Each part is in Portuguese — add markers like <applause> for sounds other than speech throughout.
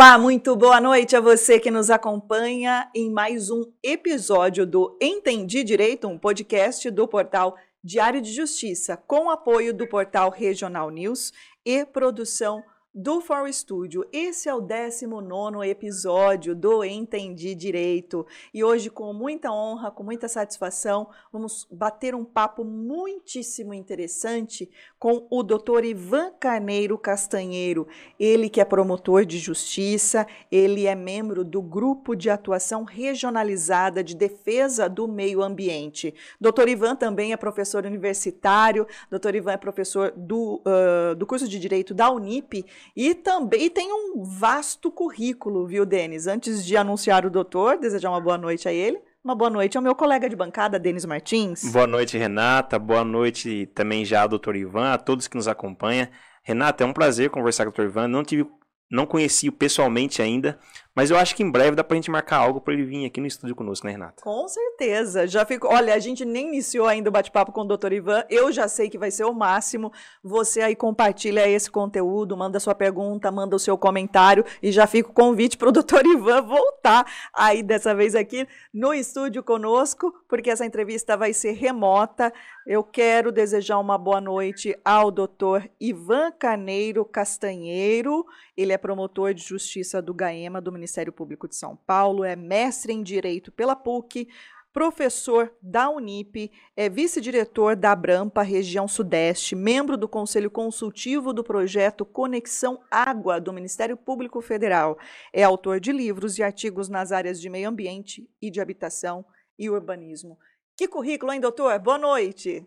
Olá, muito boa noite a você que nos acompanha em mais um episódio do Entendi Direito, um podcast do portal Diário de Justiça, com apoio do portal Regional News e produção do For Studio. Esse é o 19 episódio do Entendi Direito. E hoje, com muita honra, com muita satisfação, vamos bater um papo muitíssimo interessante com o Dr. Ivan Carneiro Castanheiro. Ele que é promotor de justiça, ele é membro do Grupo de Atuação Regionalizada de Defesa do Meio Ambiente. Dr. Ivan também é professor universitário, Dr. Ivan é professor do, uh, do curso de Direito da Unip e também e tem um vasto currículo, viu, Denis? Antes de anunciar o doutor, desejar uma boa noite a ele. Uma boa noite ao meu colega de bancada, Denis Martins. Boa noite, Renata. Boa noite também já ao doutor Ivan, a todos que nos acompanham. Renata, é um prazer conversar com o doutor Ivan. Não tive não conheci-o pessoalmente ainda, mas eu acho que em breve dá pra gente marcar algo para ele vir aqui no estúdio conosco, né, Renata? Com certeza. Já fico. Olha, a gente nem iniciou ainda o bate-papo com o Dr. Ivan. Eu já sei que vai ser o máximo. Você aí compartilha esse conteúdo, manda sua pergunta, manda o seu comentário e já fica o convite para o Dr. Ivan voltar aí dessa vez aqui no estúdio conosco, porque essa entrevista vai ser remota. Eu quero desejar uma boa noite ao Dr. Ivan Carneiro Castanheiro. Ele é promotor de justiça do GAEMA, do Ministério Público de São Paulo, é mestre em Direito pela PUC, professor da Unip, é vice-diretor da Abrampa, região Sudeste, membro do Conselho Consultivo do projeto Conexão Água do Ministério Público Federal. É autor de livros e artigos nas áreas de meio ambiente e de habitação e urbanismo. Que currículo, hein, doutor? Boa noite.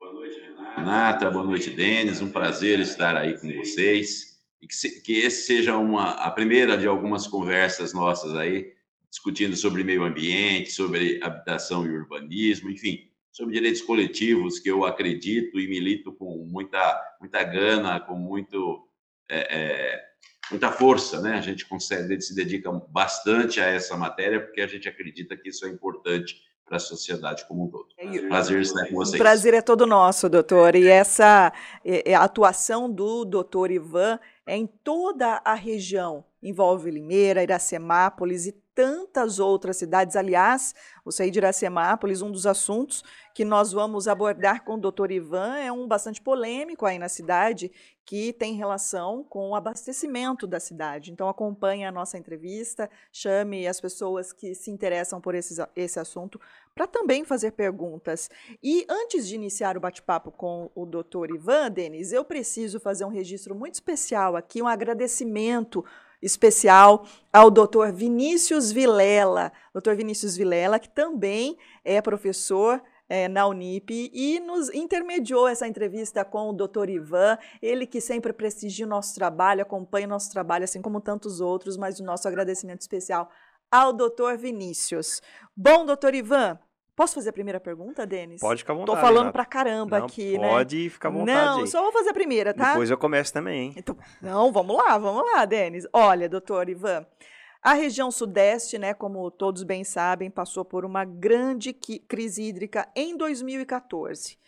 Boa noite, Renata. Boa noite, Denis. Um prazer estar aí com vocês e que, se, que esse seja uma, a primeira de algumas conversas nossas aí, discutindo sobre meio ambiente, sobre habitação e urbanismo, enfim, sobre direitos coletivos, que eu acredito e milito com muita, muita gana, com muito, é, é, muita força, né? A gente consegue, se dedica bastante a essa matéria, porque a gente acredita que isso é importante para a sociedade como um todo. É prazer estar com vocês. O prazer é todo nosso, doutor. E essa é, é, atuação do doutor Ivan é em toda a região. Envolve Limeira, Iracemápolis e tantas outras cidades. Aliás, o sair de Iracemápolis, um dos assuntos que nós vamos abordar com o doutor Ivan é um bastante polêmico aí na cidade, que tem relação com o abastecimento da cidade. Então, acompanhe a nossa entrevista, chame as pessoas que se interessam por esse, esse assunto para também fazer perguntas. E antes de iniciar o bate-papo com o doutor Ivan, Denis, eu preciso fazer um registro muito especial aqui, um agradecimento especial ao doutor Vinícius Vilela. Doutor Vinícius Vilela, que também é professor é, na Unip e nos intermediou essa entrevista com o doutor Ivan, ele que sempre prestigia o nosso trabalho, acompanha o nosso trabalho, assim como tantos outros, mas o nosso agradecimento especial ao doutor Vinícius. Bom, doutor Ivan, Posso fazer a primeira pergunta, Denis? Pode ficar à vontade. Tô falando Renato. pra caramba não, aqui, pode né? Pode ficar à vontade. Não, só vou fazer a primeira, tá? Depois eu começo também, hein? Então, não, vamos lá, vamos lá, Denis. Olha, doutor Ivan, a região sudeste, né, como todos bem sabem, passou por uma grande crise hídrica em 2014.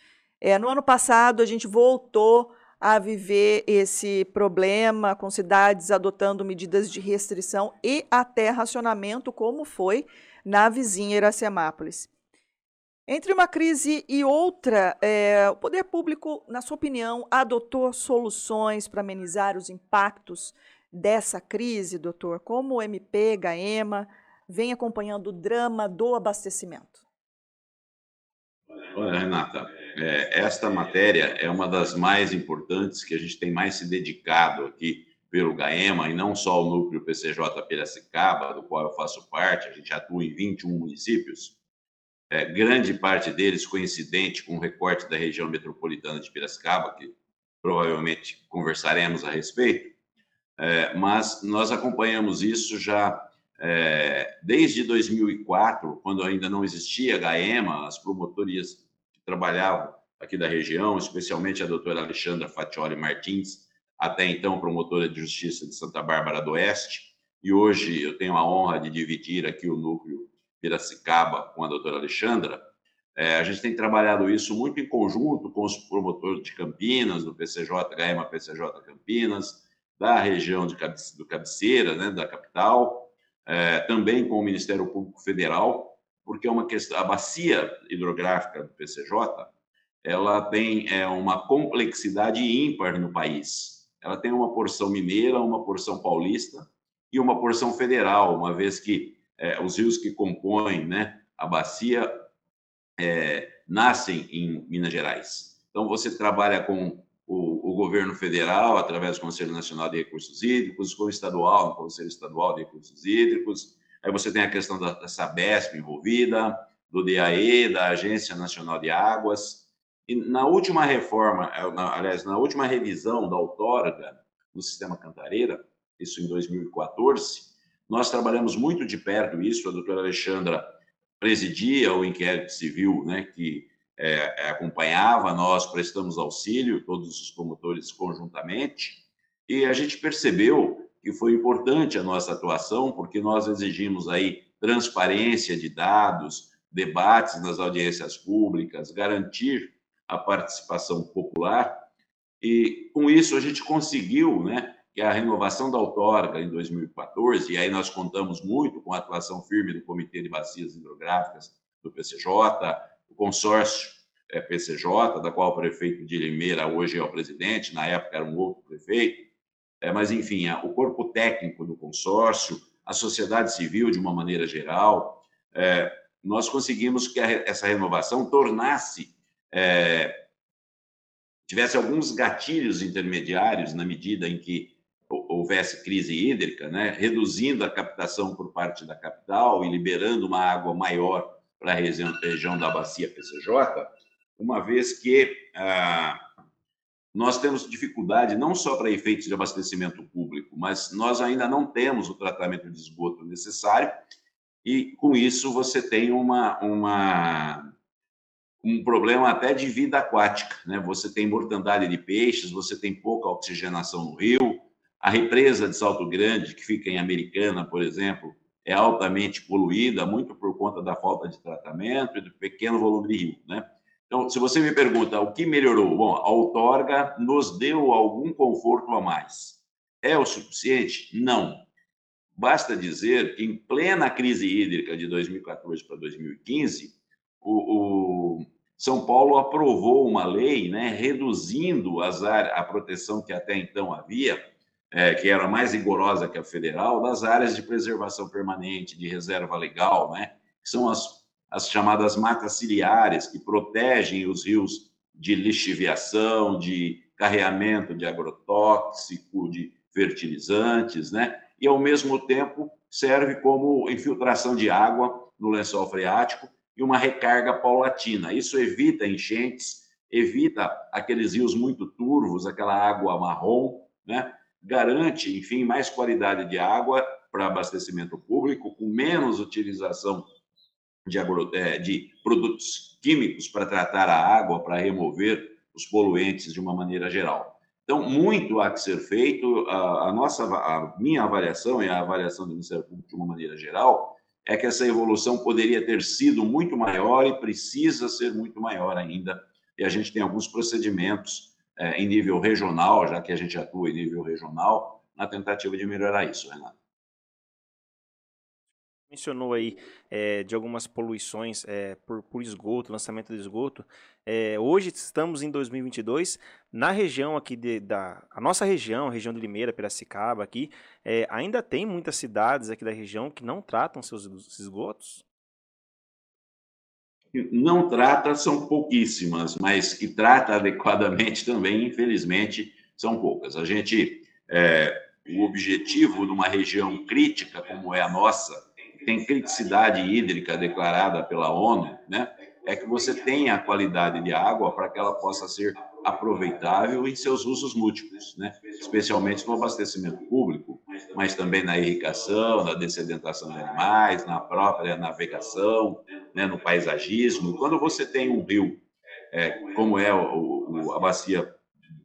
É, no ano passado, a gente voltou a viver esse problema com cidades adotando medidas de restrição e até racionamento, como foi na vizinha Iracemápolis. Entre uma crise e outra, é, o poder público, na sua opinião, adotou soluções para amenizar os impactos dessa crise, doutor? Como o MP, GAEMA, vem acompanhando o drama do abastecimento? Olha, Renata, é, esta matéria é uma das mais importantes que a gente tem mais se dedicado aqui pelo GAEMA, e não só o núcleo PCJ Piracicaba, do qual eu faço parte, a gente atua em 21 municípios, é, grande parte deles coincidente com o recorte da região metropolitana de Piracicaba, que provavelmente conversaremos a respeito, é, mas nós acompanhamos isso já é, desde 2004, quando ainda não existia a GAEMA, as promotorias que trabalhavam aqui da região, especialmente a doutora Alexandra Fatioli Martins, até então promotora de justiça de Santa Bárbara do Oeste, e hoje eu tenho a honra de dividir aqui o núcleo Piracicaba com a doutora Alexandra. É, a gente tem trabalhado isso muito em conjunto com os promotores de Campinas, do PCJ, GAEMA PCJ Campinas, da região de cabe, do cabeceira, né, da capital, é, também com o Ministério Público Federal, porque é uma questão, a bacia hidrográfica do PCJ, ela tem é, uma complexidade ímpar no país. Ela tem uma porção mineira, uma porção paulista e uma porção federal, uma vez que é, os rios que compõem né, a bacia é, nascem em Minas Gerais. Então, você trabalha com o, governo federal, através do Conselho Nacional de Recursos Hídricos, com o estadual, no Conselho Estadual de Recursos Hídricos. Aí você tem a questão da, da Sabesp envolvida, do DAE, da Agência Nacional de Águas. E na última reforma, é, aliás, na última revisão da outorga no sistema Cantareira, isso em 2014, nós trabalhamos muito de perto isso, a doutora Alexandra presidia o inquérito civil, né, que é, é, acompanhava, nós prestamos auxílio, todos os promotores conjuntamente, e a gente percebeu que foi importante a nossa atuação, porque nós exigimos aí transparência de dados, debates nas audiências públicas, garantir a participação popular, e com isso a gente conseguiu, né, que a renovação da outorga em 2014, e aí nós contamos muito com a atuação firme do Comitê de Bacias Hidrográficas do PCJ, o consórcio é, PCJ, da qual o prefeito de Limeira hoje é o presidente, na época era um outro prefeito, é, mas enfim, o corpo técnico do consórcio, a sociedade civil de uma maneira geral, é, nós conseguimos que essa renovação tornasse, tivesse alguns gatilhos intermediários na medida em que houvesse crise hídrica, né, reduzindo a captação por parte da capital e liberando uma água maior para a região, da bacia PCJ, uma vez que ah, nós temos dificuldade não só para efeitos de abastecimento público, mas nós ainda não temos o tratamento de esgoto necessário e com isso você tem uma, uma um problema até de vida aquática, né? Você tem mortandade de peixes, você tem pouca oxigenação no rio, a represa de Salto Grande, que fica em Americana, por exemplo, é altamente poluída, muito por conta da falta de tratamento e do pequeno volume de rio, né? Então, se você me pergunta o que melhorou, bom, a outorga nos deu algum conforto a mais. É o suficiente? Não. Basta dizer que em plena crise hídrica de 2014 para 2015, o, o São Paulo aprovou uma lei, né, reduzindo as áreas, a proteção que até então havia é, que era mais rigorosa que a federal, das áreas de preservação permanente, de reserva legal, né? que são as, as chamadas matas ciliares, que protegem os rios de lixiviação, de carreamento de agrotóxico, de fertilizantes, né? e, ao mesmo tempo, serve como infiltração de água no lençol freático e uma recarga paulatina. Isso evita enchentes, evita aqueles rios muito turvos, aquela água marrom, né? Garante, enfim, mais qualidade de água para abastecimento público, com menos utilização de, agro, é, de produtos químicos para tratar a água, para remover os poluentes de uma maneira geral. Então, muito há que ser feito. A, a, nossa, a minha avaliação e a avaliação do Ministério Público de uma maneira geral é que essa evolução poderia ter sido muito maior e precisa ser muito maior ainda. E a gente tem alguns procedimentos é, em nível regional, já que a gente atua em nível regional, na tentativa de melhorar isso, Renato. Mencionou aí é, de algumas poluições é, por, por, esgoto, lançamento de esgoto. É, hoje estamos em 2022, na região aqui de, da a nossa região, a região de Limeira, Piracicaba, aqui, é, ainda tem muitas cidades aqui da região que não tratam seus esgotos não trata são pouquíssimas, mas que trata <laughs> adequadamente também, infelizmente, são poucas. A gente, é, o objetivo de uma região crítica como é a nossa, tem criticidade hídrica declarada pela ONU, né? É que você tenha a qualidade de água para que ela possa ser aproveitável em seus usos múltiplos, né? especialmente no abastecimento público, mas também na irrigação, na dessedentação de animais, na própria navegação, né? no paisagismo. Quando você tem um rio, é, como é o, o, a bacia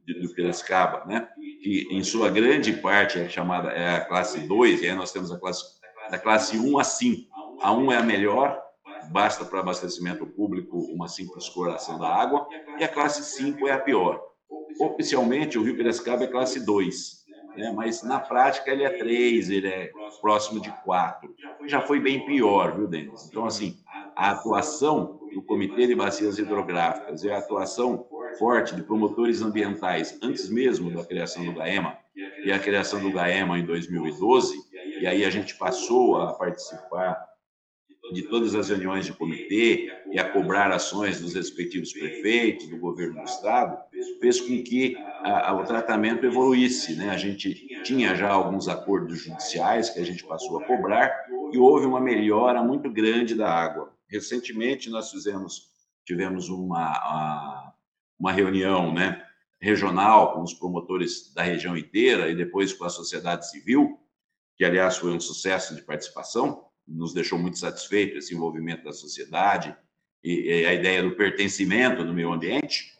do Piracicaba, né? que em sua grande parte é chamada é a classe 2, e aí nós temos a classe da classe 1 a 5. A 1 é a melhor, basta para abastecimento público uma simples coração da água, e a classe 5 é a pior. Oficialmente, o Rio Piracicaba é classe 2, né? mas na prática ele é 3, ele é próximo de 4. Já foi bem pior, viu, Denis? Então, assim, a atuação do Comitê de Bacias Hidrográficas e a atuação forte de promotores ambientais antes mesmo da criação do GAEMA, e a criação do GAEMA em 2012, e aí a gente passou a participar de todas as reuniões de comitê e a cobrar ações dos respectivos prefeitos, do governo do estado, fez com que a, a, o tratamento evoluísse. Né? A gente tinha já alguns acordos judiciais que a gente passou a cobrar e houve uma melhora muito grande da água. Recentemente nós fizemos, tivemos uma, uma reunião né, regional com os promotores da região inteira e depois com a sociedade civil, que aliás foi um sucesso de participação, nos deixou muito satisfeito esse envolvimento da sociedade e, e a ideia do pertencimento no meio ambiente.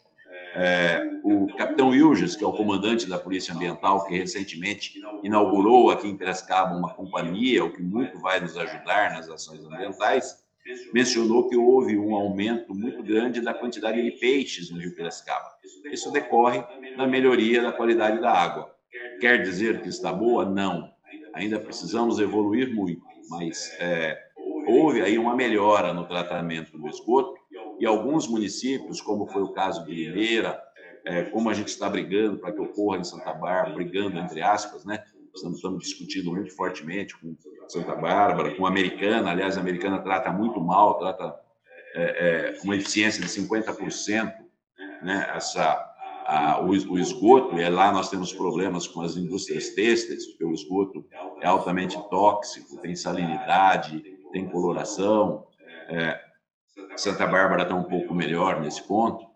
É, o capitão Wilges, que é o comandante da Polícia Ambiental, que recentemente inaugurou aqui em Piracicaba uma companhia, o que muito vai nos ajudar nas ações ambientais, mencionou que houve um aumento muito grande da quantidade de peixes no Rio Piracicaba. Isso decorre da melhoria da qualidade da água. Quer dizer que está boa? Não. Ainda precisamos evoluir muito mas é, houve aí uma melhora no tratamento do esgoto e alguns municípios, como foi o caso de Limeira, é, como a gente está brigando para que ocorra em Santa Bárbara, brigando entre aspas, né? Estamos, estamos discutindo muito fortemente com Santa Bárbara, com a Americana, aliás, a Americana trata muito mal, trata é, é, uma eficiência de 50%, né? Essa, a, o, o, esgoto, e lá nós temos problemas com as indústrias têxteis, porque o esgoto é altamente tóxico, tem salinidade, tem coloração. É, Santa Bárbara está um pouco melhor nesse ponto.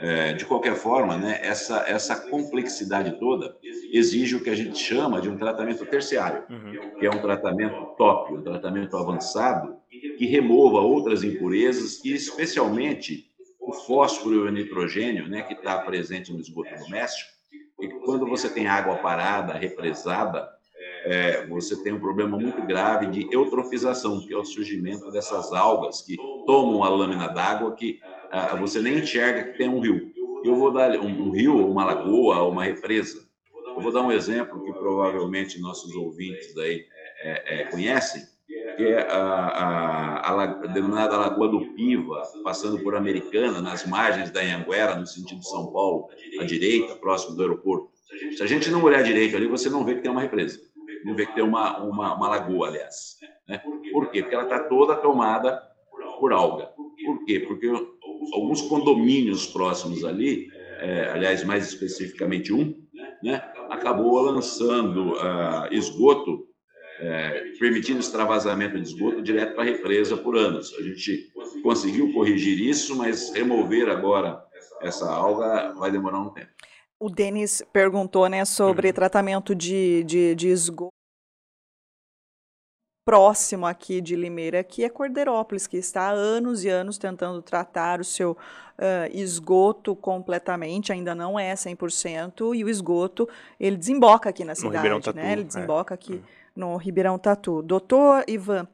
É, de qualquer forma, né, essa, essa complexidade toda exige o que a gente chama de um tratamento terciário, uhum. que é um tratamento top, um tratamento avançado, que remova outras impurezas e, especialmente, o fósforo e o nitrogênio, né, que está presente no esgoto doméstico, e quando você tem água parada, represada, é, você tem um problema muito grave de eutrofização, que é o surgimento dessas algas que tomam a lâmina d'água que ah, você nem enxerga que tem um rio. Eu vou dar um, um rio, uma lagoa, uma represa. Eu vou dar um exemplo que provavelmente nossos ouvintes aí é, é, conhecem, que é a, a, a, a, denominada Lagoa do Piva, passando por Americana, nas margens da Anhanguera, no sentido de São Paulo, à direita, próximo do aeroporto. Se a gente não olhar direito ali, você não vê que tem uma represa, não vê que tem uma, uma, uma lagoa, aliás. Né? Por quê? Porque ela está toda tomada por alga. Por quê? Porque alguns condomínios próximos ali, é, aliás, mais especificamente um, né, acabou lançando uh, esgoto é, permitindo extravasamento de esgoto direto para a represa por anos. A gente conseguiu corrigir isso, mas remover agora essa alga vai demorar um tempo. O Denis perguntou né, sobre uhum. tratamento de, de, de esgoto próximo aqui de Limeira, que é Cordeirópolis, que está há anos e anos tentando tratar o seu uh, esgoto completamente, ainda não é 100%, e o esgoto, ele desemboca aqui na cidade, né? Ele é. desemboca é. aqui uhum no Ribeirão Tatu. Doutor Ivan,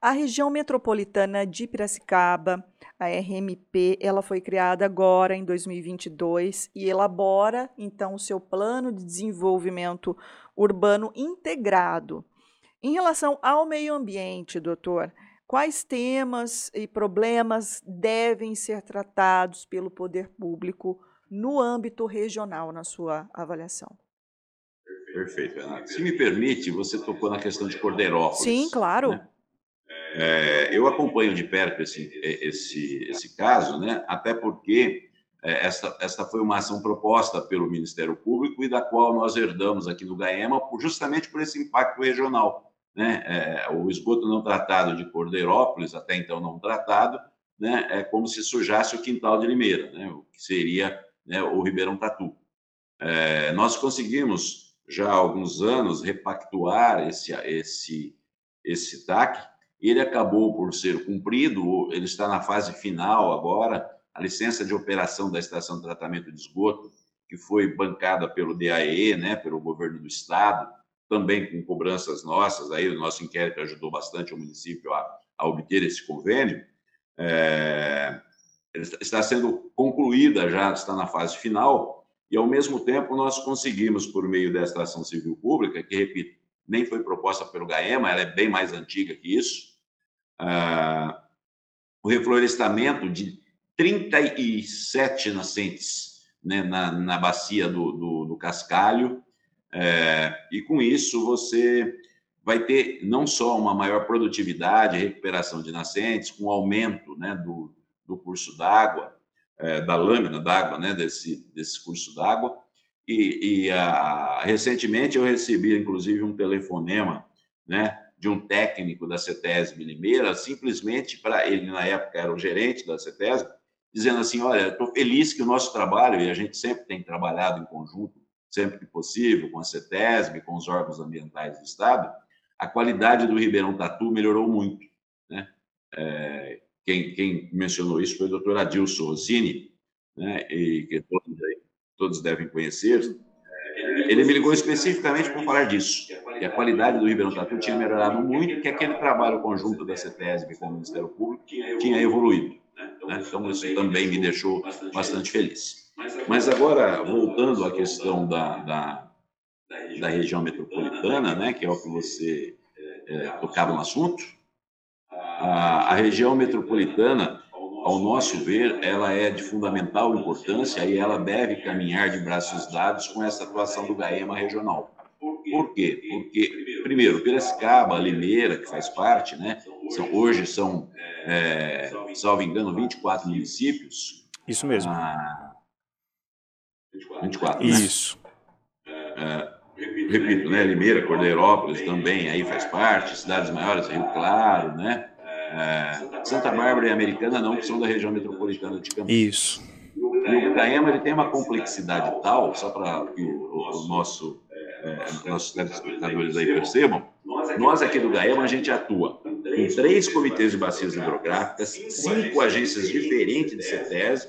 a região metropolitana de Piracicaba, a RMP, ela foi criada agora em 2022 e elabora então o seu plano de desenvolvimento urbano integrado. Em relação ao meio ambiente, doutor, quais temas e problemas devem ser tratados pelo poder público no âmbito regional, na sua avaliação? Perfeito, Renato. Se me permite, você tocou na questão de Cordeirópolis. Sim, claro. Né? É, eu acompanho de perto esse, esse, esse caso, né? até porque é, esta, esta foi uma ação proposta pelo Ministério Público e da qual nós herdamos aqui no GAEMA justamente por esse impacto regional. Né? É, o esgoto não tratado de Cordeirópolis, até então não tratado, né? é como se sujasse o quintal de Limeira, né? o que seria né, o Ribeirão Tatu. É, nós conseguimos já há alguns anos repactuar esse, esse, esse TAC. Ele acabou por ser cumprido, ele está na fase final agora. A licença de operação da estação de tratamento de esgoto, que foi bancada pelo DAE, né, pelo governo do estado, também com cobranças nossas, aí o nosso inquérito ajudou bastante o município a, a obter esse convênio. É, está sendo concluída já, está na fase final, e, ao mesmo tempo, nós conseguimos, por meio desta ação civil pública, que, repito, nem foi proposta pelo GAEMA, ela é bem mais antiga que isso, uh, o reflorestamento de 37 nascentes né, na, na bacia do, do, do Cascalho, é, e com isso você vai ter não só uma maior produtividade, recuperação de nascentes, com aumento né, do, do curso d'água, é, da lâmina d'água, né, desse, desse curso d'água. E, e a, recentemente eu recebi, inclusive, um telefonema né, de um técnico da CETESB Limeira, simplesmente para ele, na época, era o gerente da CETESB, dizendo assim: Olha, estou feliz que o nosso trabalho, e a gente sempre tem trabalhado em conjunto, sempre que possível, com a CETESB, com os órgãos ambientais do Estado, a qualidade do Ribeirão Tatu melhorou muito. Né? É, quem, quem, mencionou isso foi o doutor Adilson Rossini, né? e que todos, todos devem conhecer. Ele me ligou especificamente para falar disso, que a qualidade do Ribeirão Tatu tinha melhorado muito, que aquele trabalho conjunto da CETESB com o Ministério Público tinha evoluído. Né? Então, isso também me deixou bastante feliz. Mas agora, voltando à questão da, da, da região metropolitana, né, que é o que você é, tocava no assunto, a, a região metropolitana, ao nosso ver, ela é de fundamental importância e ela deve caminhar de braços dados com essa atuação do GAEMA regional. Por quê? Porque, primeiro, Piracicaba, Limeira, que faz parte, né? São, hoje são, é, salvo engano, 24 municípios. Isso mesmo. Ah, 24, né? Isso. É, repito, né? Limeira, Cordeirópolis também aí faz parte, cidades maiores, Rio Claro, né? É, Santa Bárbara e Americana não, que são da região metropolitana de Campinas. Isso. E o Caema ele tem uma complexidade tal, só para que o, o nosso é, nossos telespectadores aí percebam, nós aqui do GAEMA a gente atua em três comitês de bacias hidrográficas, cinco agências diferentes de CETES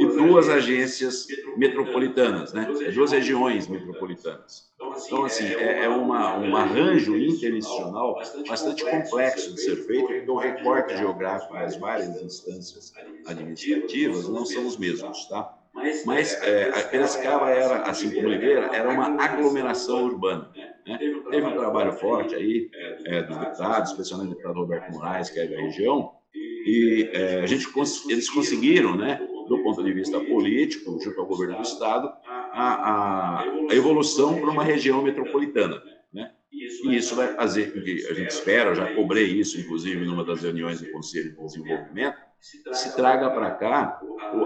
e duas agências metropolitanas, né? duas regiões metropolitanas. Então, assim, é, é uma, um arranjo interinstitucional bastante complexo de ser feito, porque o recorte geográfico das várias instâncias administrativas não são os mesmos, tá? Mas é, a Piracicaba era, assim como Oliveira, era uma aglomeração urbana. Né? Teve um trabalho forte aí é, dos deputados, especialmente o deputado Roberto Moraes, que é da região, e é, a gente, eles conseguiram, né, do ponto de vista político, junto ao governo do Estado, a, a, a evolução para uma região metropolitana. Né? E isso vai fazer com que a gente espera, já cobrei isso, inclusive, numa das reuniões do Conselho de Desenvolvimento, se traga para cá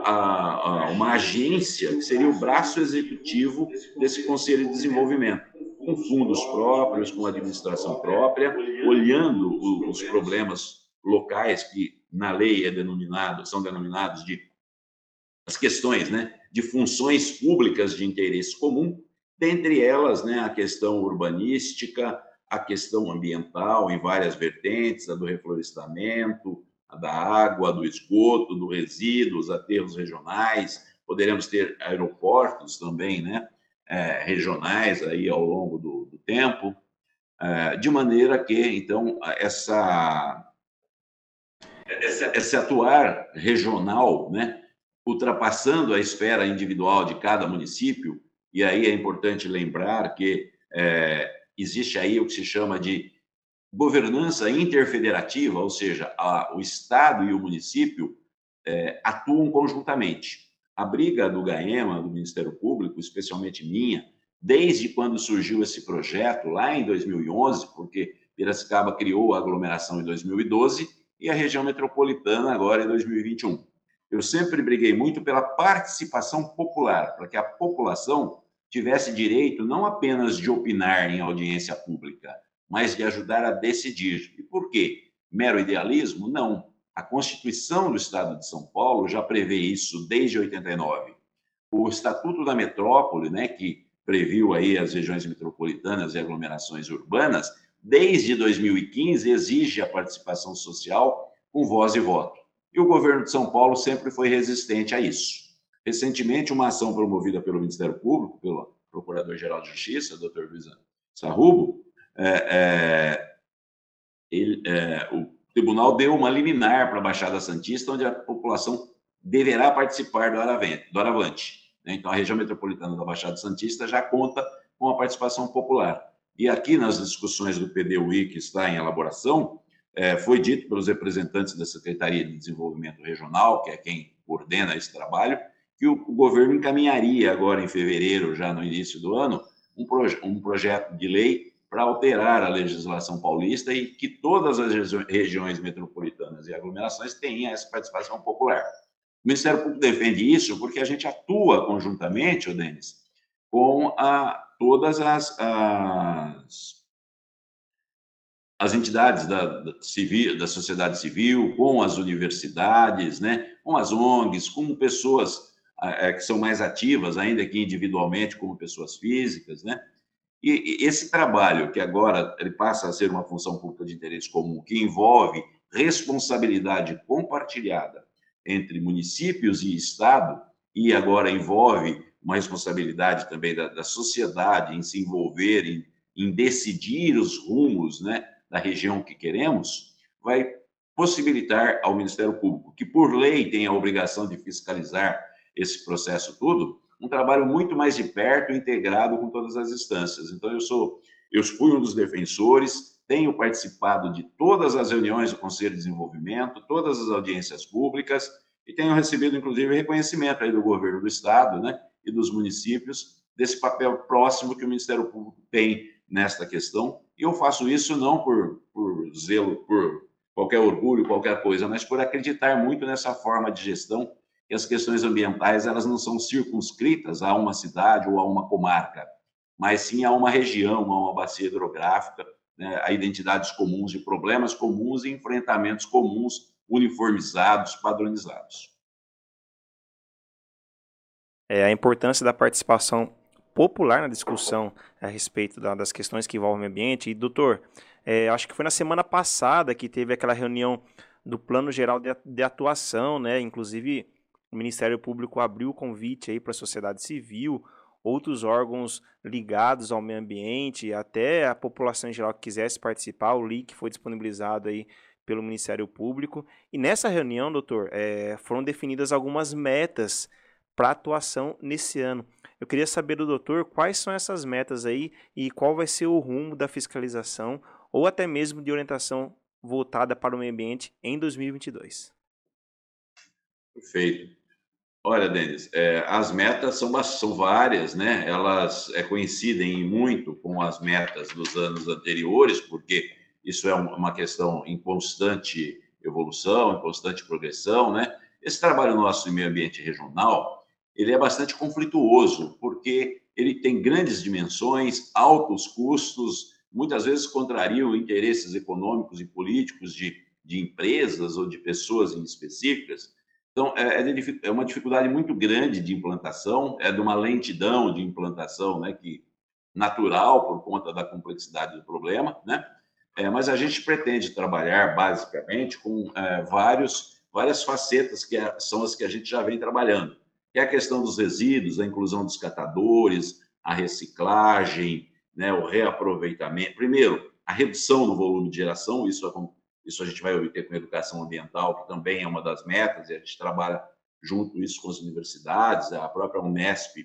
a, uma agência que seria o braço executivo desse Conselho de Desenvolvimento, com fundos próprios, com administração própria, olhando os problemas locais que na lei é denominado, são denominados de as questões, né, de funções públicas de interesse comum, dentre elas, né, a questão urbanística, a questão ambiental em várias vertentes, a do reflorestamento, a da água, do esgoto, do resíduo, os aterros regionais, poderemos ter aeroportos também, né, é, regionais aí ao longo do, do tempo, é, de maneira que, então, essa, essa, esse atuar regional, né, ultrapassando a esfera individual de cada município, e aí é importante lembrar que é, existe aí o que se chama de governança interfederativa, ou seja, a, o Estado e o município é, atuam conjuntamente. A briga do GAEMA, do Ministério Público, especialmente minha, desde quando surgiu esse projeto, lá em 2011, porque Piracicaba criou a aglomeração em 2012 e a região metropolitana agora em 2021. Eu sempre briguei muito pela participação popular, para que a população tivesse direito não apenas de opinar em audiência pública, mas de ajudar a decidir. E por quê? Mero idealismo? Não. A Constituição do Estado de São Paulo já prevê isso desde 89. O Estatuto da Metrópole, né, que previu aí as regiões metropolitanas e aglomerações urbanas, desde 2015 exige a participação social com voz e voto. E o governo de São Paulo sempre foi resistente a isso. Recentemente, uma ação promovida pelo Ministério Público, pelo Procurador-Geral de Justiça, Dr. Luiz Sarrubo, é, é, ele, é, o tribunal deu uma liminar para a Baixada Santista, onde a população deverá participar do Aravente, do Aravante. Né? Então, a região metropolitana da Baixada Santista já conta com a participação popular. E aqui nas discussões do PDUI, que está em elaboração, é, foi dito pelos representantes da Secretaria de Desenvolvimento Regional, que é quem coordena esse trabalho, que o, o governo encaminharia agora em fevereiro, já no início do ano, um, proje um projeto de lei para alterar a legislação paulista e que todas as regiões metropolitanas e aglomerações tenham essa participação popular. O Ministério Público defende isso porque a gente atua conjuntamente, o Denis, com a, todas as, as, as entidades da, da, civil, da sociedade civil, com as universidades, né, com as ONGs, com pessoas é, que são mais ativas, ainda que individualmente, como pessoas físicas, né? E esse trabalho, que agora ele passa a ser uma função pública de interesse comum, que envolve responsabilidade compartilhada entre municípios e Estado, e agora envolve uma responsabilidade também da, da sociedade em se envolver, em, em decidir os rumos né, da região que queremos, vai possibilitar ao Ministério Público, que por lei tem a obrigação de fiscalizar esse processo todo, um trabalho muito mais de perto, integrado com todas as instâncias. Então, eu sou, eu fui um dos defensores, tenho participado de todas as reuniões do Conselho de Desenvolvimento, todas as audiências públicas, e tenho recebido, inclusive, reconhecimento aí do governo do Estado né, e dos municípios desse papel próximo que o Ministério Público tem nesta questão. E eu faço isso não por, por zelo, por qualquer orgulho, qualquer coisa, mas por acreditar muito nessa forma de gestão que as questões ambientais elas não são circunscritas a uma cidade ou a uma comarca, mas sim a uma região, a uma bacia hidrográfica, né, a identidades comuns de problemas comuns e enfrentamentos comuns, uniformizados, padronizados. É, a importância da participação popular na discussão a respeito da, das questões que envolvem o ambiente. E, doutor, é, acho que foi na semana passada que teve aquela reunião do Plano Geral de, de Atuação, né? Inclusive, o Ministério Público abriu o convite aí para a sociedade civil, outros órgãos ligados ao meio ambiente, até a população em geral que quisesse participar, o link foi disponibilizado aí pelo Ministério Público. E nessa reunião, doutor, é, foram definidas algumas metas para atuação nesse ano. Eu queria saber do doutor quais são essas metas aí e qual vai ser o rumo da fiscalização ou até mesmo de orientação voltada para o meio ambiente em 2022. Perfeito. Olha, Denis, é, as metas são, são várias, né? Elas é, coincidem muito com as metas dos anos anteriores, porque isso é uma questão em constante evolução, em constante progressão, né? Esse trabalho nosso em meio ambiente regional, ele é bastante conflituoso, porque ele tem grandes dimensões, altos custos, muitas vezes contrariam interesses econômicos e políticos de, de empresas ou de pessoas em específicas, então, é, é, é, uma dificuldade muito grande de implantação, é de uma lentidão de implantação, né, que natural por conta da complexidade do problema, né? É, mas a gente pretende trabalhar basicamente com é, vários, várias facetas que é, são as que a gente já vem trabalhando, é a questão dos resíduos, a inclusão dos catadores, a reciclagem, né, o reaproveitamento. Primeiro, a redução do volume de geração, isso isso a gente vai obter com educação ambiental, que também é uma das metas, e a gente trabalha junto isso com as universidades, a própria Unesp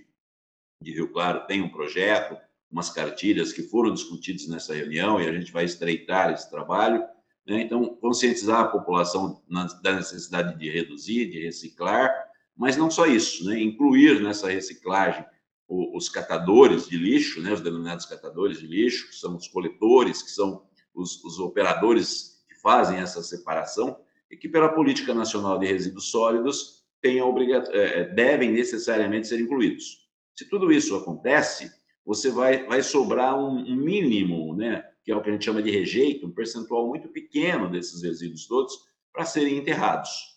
de Rio Claro tem um projeto, umas cartilhas que foram discutidas nessa reunião, e a gente vai estreitar esse trabalho. Né? Então, conscientizar a população da necessidade de reduzir, de reciclar, mas não só isso, né? incluir nessa reciclagem os catadores de lixo, né? os denominados catadores de lixo, que são os coletores, que são os, os operadores fazem essa separação e que, pela Política Nacional de Resíduos Sólidos, tenham é, é, devem necessariamente ser incluídos. Se tudo isso acontece, você vai, vai sobrar um mínimo, né, que é o que a gente chama de rejeito, um percentual muito pequeno desses resíduos todos, para serem enterrados.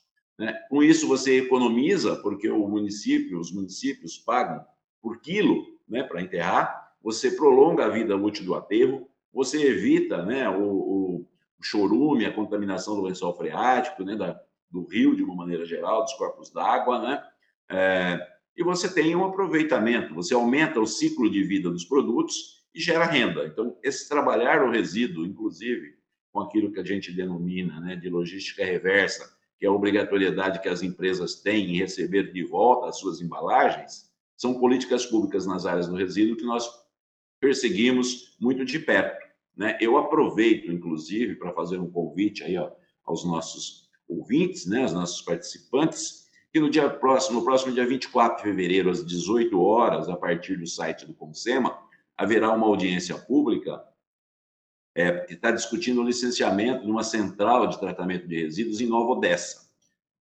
Né? Com isso, você economiza, porque o município, os municípios pagam por quilo né, para enterrar, você prolonga a vida útil do aterro, você evita né, o, o, chorume, a contaminação do lençol freático, né, da, do rio de uma maneira geral, dos corpos d'água, né? É, e você tem um aproveitamento, você aumenta o ciclo de vida dos produtos e gera renda. Então, esse trabalhar o resíduo, inclusive com aquilo que a gente denomina né, de logística reversa, que é a obrigatoriedade que as empresas têm em receber de volta as suas embalagens, são políticas públicas nas áreas do resíduo que nós perseguimos muito de perto. Né? Eu aproveito, inclusive, para fazer um convite aí ó, aos nossos ouvintes, né, aos nossos participantes, que no dia próximo, no próximo dia 24 de fevereiro, às 18 horas, a partir do site do Consema, haverá uma audiência pública é, está discutindo o licenciamento de uma central de tratamento de resíduos em Nova Odessa.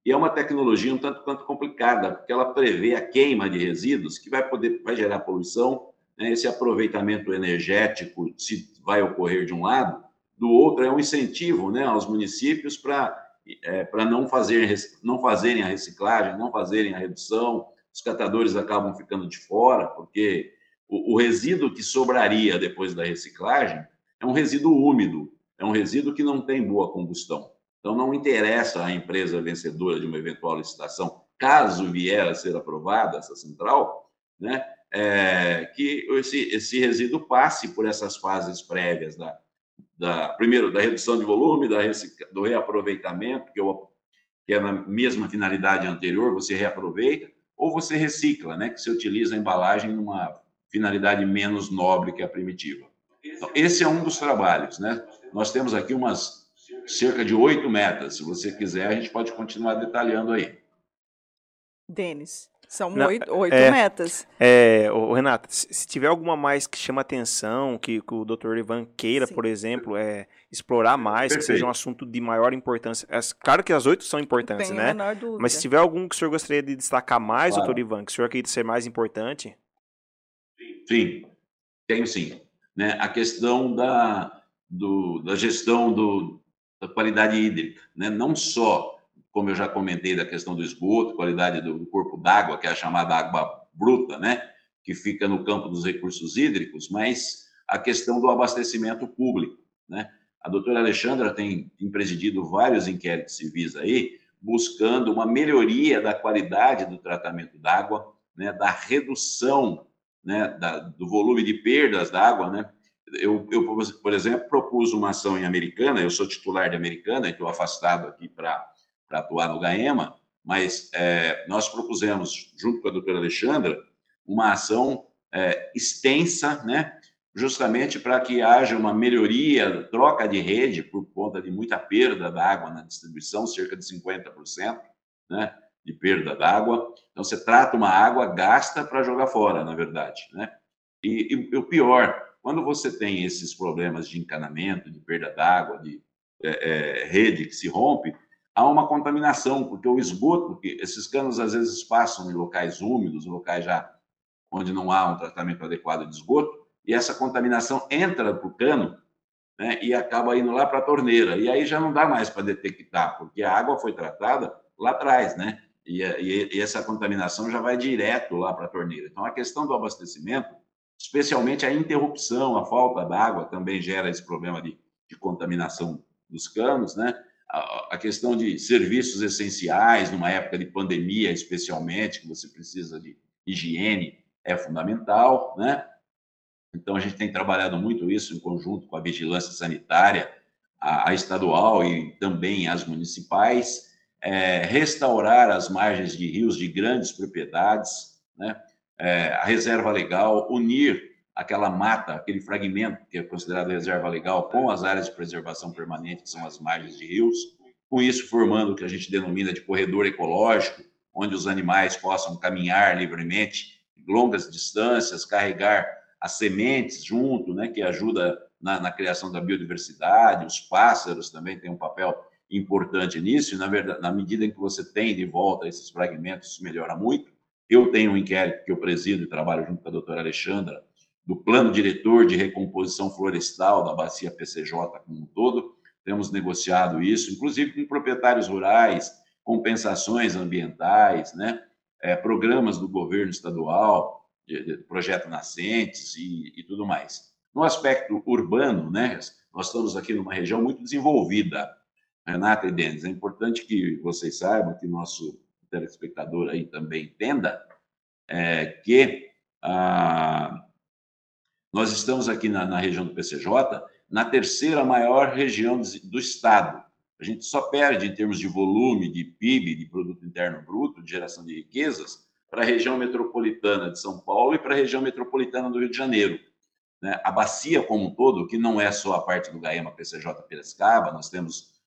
E é uma tecnologia um tanto quanto complicada, porque ela prevê a queima de resíduos que vai poder vai gerar poluição, né? esse aproveitamento energético se vai ocorrer de um lado, do outro é um incentivo né, aos municípios para é, para não fazer não fazerem a reciclagem, não fazerem a redução, os catadores acabam ficando de fora, porque o, o resíduo que sobraria depois da reciclagem é um resíduo úmido, é um resíduo que não tem boa combustão. Então, não interessa à empresa vencedora de uma eventual licitação, caso vier a ser aprovada essa central, né, é, que esse, esse resíduo passe por essas fases prévias da, da primeiro da redução de volume, da do reaproveitamento, que, eu, que é na mesma finalidade anterior, você reaproveita, ou você recicla, né, que você utiliza a embalagem numa finalidade menos nobre que a primitiva. Então, esse é um dos trabalhos, né? Nós temos aqui umas cerca de oito metas. Se você quiser, a gente pode continuar detalhando aí. Denis, são oito, oito é, metas. É, ô, Renata, se, tiver alguma mais que chama atenção, que, que o doutor Ivan queira, Sim. por exemplo, é, explorar mais, Perfeito. que seja um assunto de maior importância. É, claro que as oito são importantes, né? Mas se tiver algum que o senhor gostaria de destacar mais, claro. doutor Ivan, que o senhor acredita ser mais importante? Sim, tenho sim. Né? A questão da, do, da gestão do, da qualidade hídrica, né? não só, como eu já comentei, da questão do esgoto, qualidade do, corpo d'água, que é a chamada água bruta, né? que fica no campo dos recursos hídricos, mas a questão do abastecimento público. Né? A doutora Alexandra tem, tem presidido vários inquéritos civis aí, buscando uma melhoria da qualidade do tratamento d'água, né, da redução né, da, do volume de perdas d'água, né, eu, eu, por exemplo, propus uma ação em Americana, eu sou titular de Americana, estou afastado aqui para atuar no GAEMA, mas é, nós propusemos, junto com a doutora Alexandra, uma ação é, extensa, né, justamente para que haja uma melhoria, troca de rede, por conta de muita perda d'água na distribuição, cerca de 50%, né, de perda d'água. Então, você trata uma água, gasta para jogar fora, na verdade, né? E, e, o pior, quando você tem esses problemas de encanamento, de perda d'água, de é, é, rede que se rompe, há uma contaminação, porque o esgoto, porque esses canos às vezes passam em locais úmidos, locais já onde não há um tratamento adequado de esgoto, e essa contaminação entra para o cano né, e acaba indo lá para a torneira. E aí já não dá mais para detectar, porque a água foi tratada lá atrás, né? E, e, e essa contaminação já vai direto lá para a torneira. Então, a questão do abastecimento especialmente a interrupção, a falta d'água também gera esse problema de, de contaminação dos canos, né? A, a, questão de serviços essenciais, numa época de pandemia, especialmente, que você precisa de higiene, é fundamental, né? Então, a gente tem trabalhado muito isso em conjunto com a vigilância sanitária, a, a estadual e também as municipais, é, restaurar as margens de rios de grandes propriedades, né? é, a reserva legal, unir aquela mata, aquele fragmento que é considerado reserva legal, com as áreas de preservação permanente, que são as margens de rios, com isso formando o que a gente denomina de corredor ecológico, onde os animais possam caminhar livremente longas distâncias, carregar as sementes junto, né, que ajuda na, na, criação da biodiversidade, os pássaros também têm um papel importante nisso, e na, verdade, na medida em que você tem de volta esses fragmentos, isso melhora muito. Eu tenho um inquérito que eu presido e trabalho junto com a doutora Alexandra, do Plano Diretor de Recomposição Florestal da Bacia PCJ como um todo. Temos negociado isso, inclusive com proprietários rurais, compensações ambientais, né? É, programas do governo estadual, de, de projeto nascentes e, e tudo mais. No aspecto urbano, né, nós estamos aqui numa região muito desenvolvida, Renata e Denis. É importante que vocês saibam que nosso telespectador aí também entenda, é, que ah, nós estamos aqui na, na, região do PCJ, na terceira maior região do, do Estado. A gente só perde em termos de volume, de PIB, de produto interno bruto, de geração de riquezas, para a região metropolitana de São Paulo e para a região metropolitana do Rio de Janeiro. Né? A bacia como um todo, que não é só a parte do Gaema PCJ Piracicaba, nós temos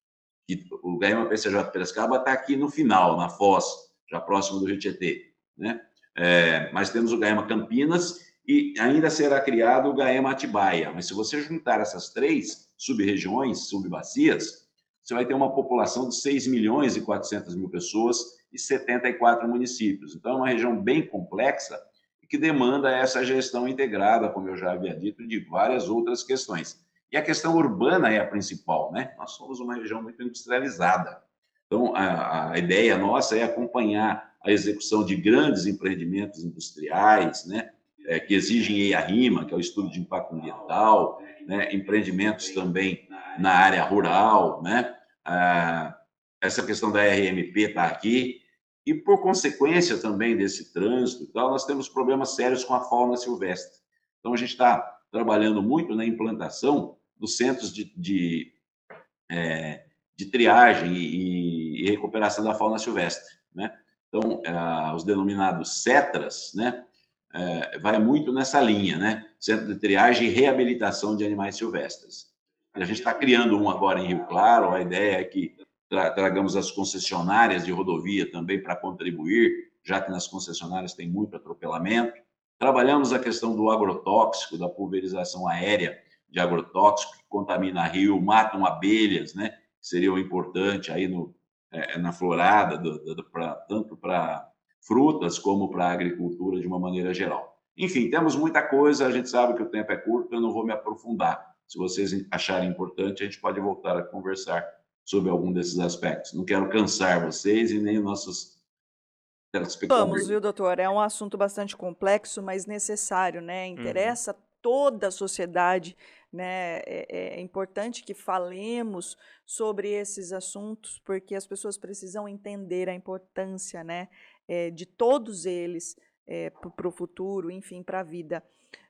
que o Gaema PCJ Piracicaba está aqui no final, na Foz, já próximo do Rio Tietê, né? É, mas temos o Gaema Campinas e ainda será criado o Gaema Atibaia. Mas se você juntar essas três sub-regiões, sub-bacias, você vai ter uma população de 6 milhões e 400 mil pessoas e 74 municípios. Então, é uma região bem complexa e que demanda essa gestão integrada, como eu já havia dito, de várias outras questões. E a questão urbana é a principal, né? Nós somos uma região muito industrializada. Então, a, a ideia nossa é acompanhar a execução de grandes empreendimentos industriais, né? É, que exigem EIA-RIMA, que é o estudo de impacto ambiental, né? empreendimentos também na área rural, né? Ah, essa questão da RMP está aqui, e por consequência também desse trânsito, tal, nós temos problemas sérios com a fauna silvestre. Então, a gente está trabalhando muito na implantação dos centros de, de, é, de triagem e, e, recuperação da fauna silvestre. Né? Então, é, os denominados CETRAS, né? É, vai muito nessa linha, né? Centro de triagem e reabilitação de animais silvestres. A gente está criando um agora em Rio Claro, a ideia é que tra tragamos as concessionárias de rodovia também para contribuir, já que nas concessionárias tem muito atropelamento. Trabalhamos a questão do agrotóxico, da pulverização aérea de agrotóxico que contamina rio, matam abelhas, né? Que seria importante aí no, é, na florada, do, do, pra, tanto para frutas como para a agricultura de uma maneira geral. Enfim, temos muita coisa, a gente sabe que o tempo é curto, eu não vou me aprofundar. Se vocês acharem importante, a gente pode voltar a conversar sobre algum desses aspectos. Não quero cansar vocês e nem nossos telespectadores. Vamos, viu, doutor? É um assunto bastante complexo, mas necessário, né? Uhum. Interessa uhum. toda a sociedade, né? É, é, importante que falemos sobre esses assuntos, porque as pessoas precisam entender a importância, né? É, de todos eles é, para o futuro, enfim, para a vida.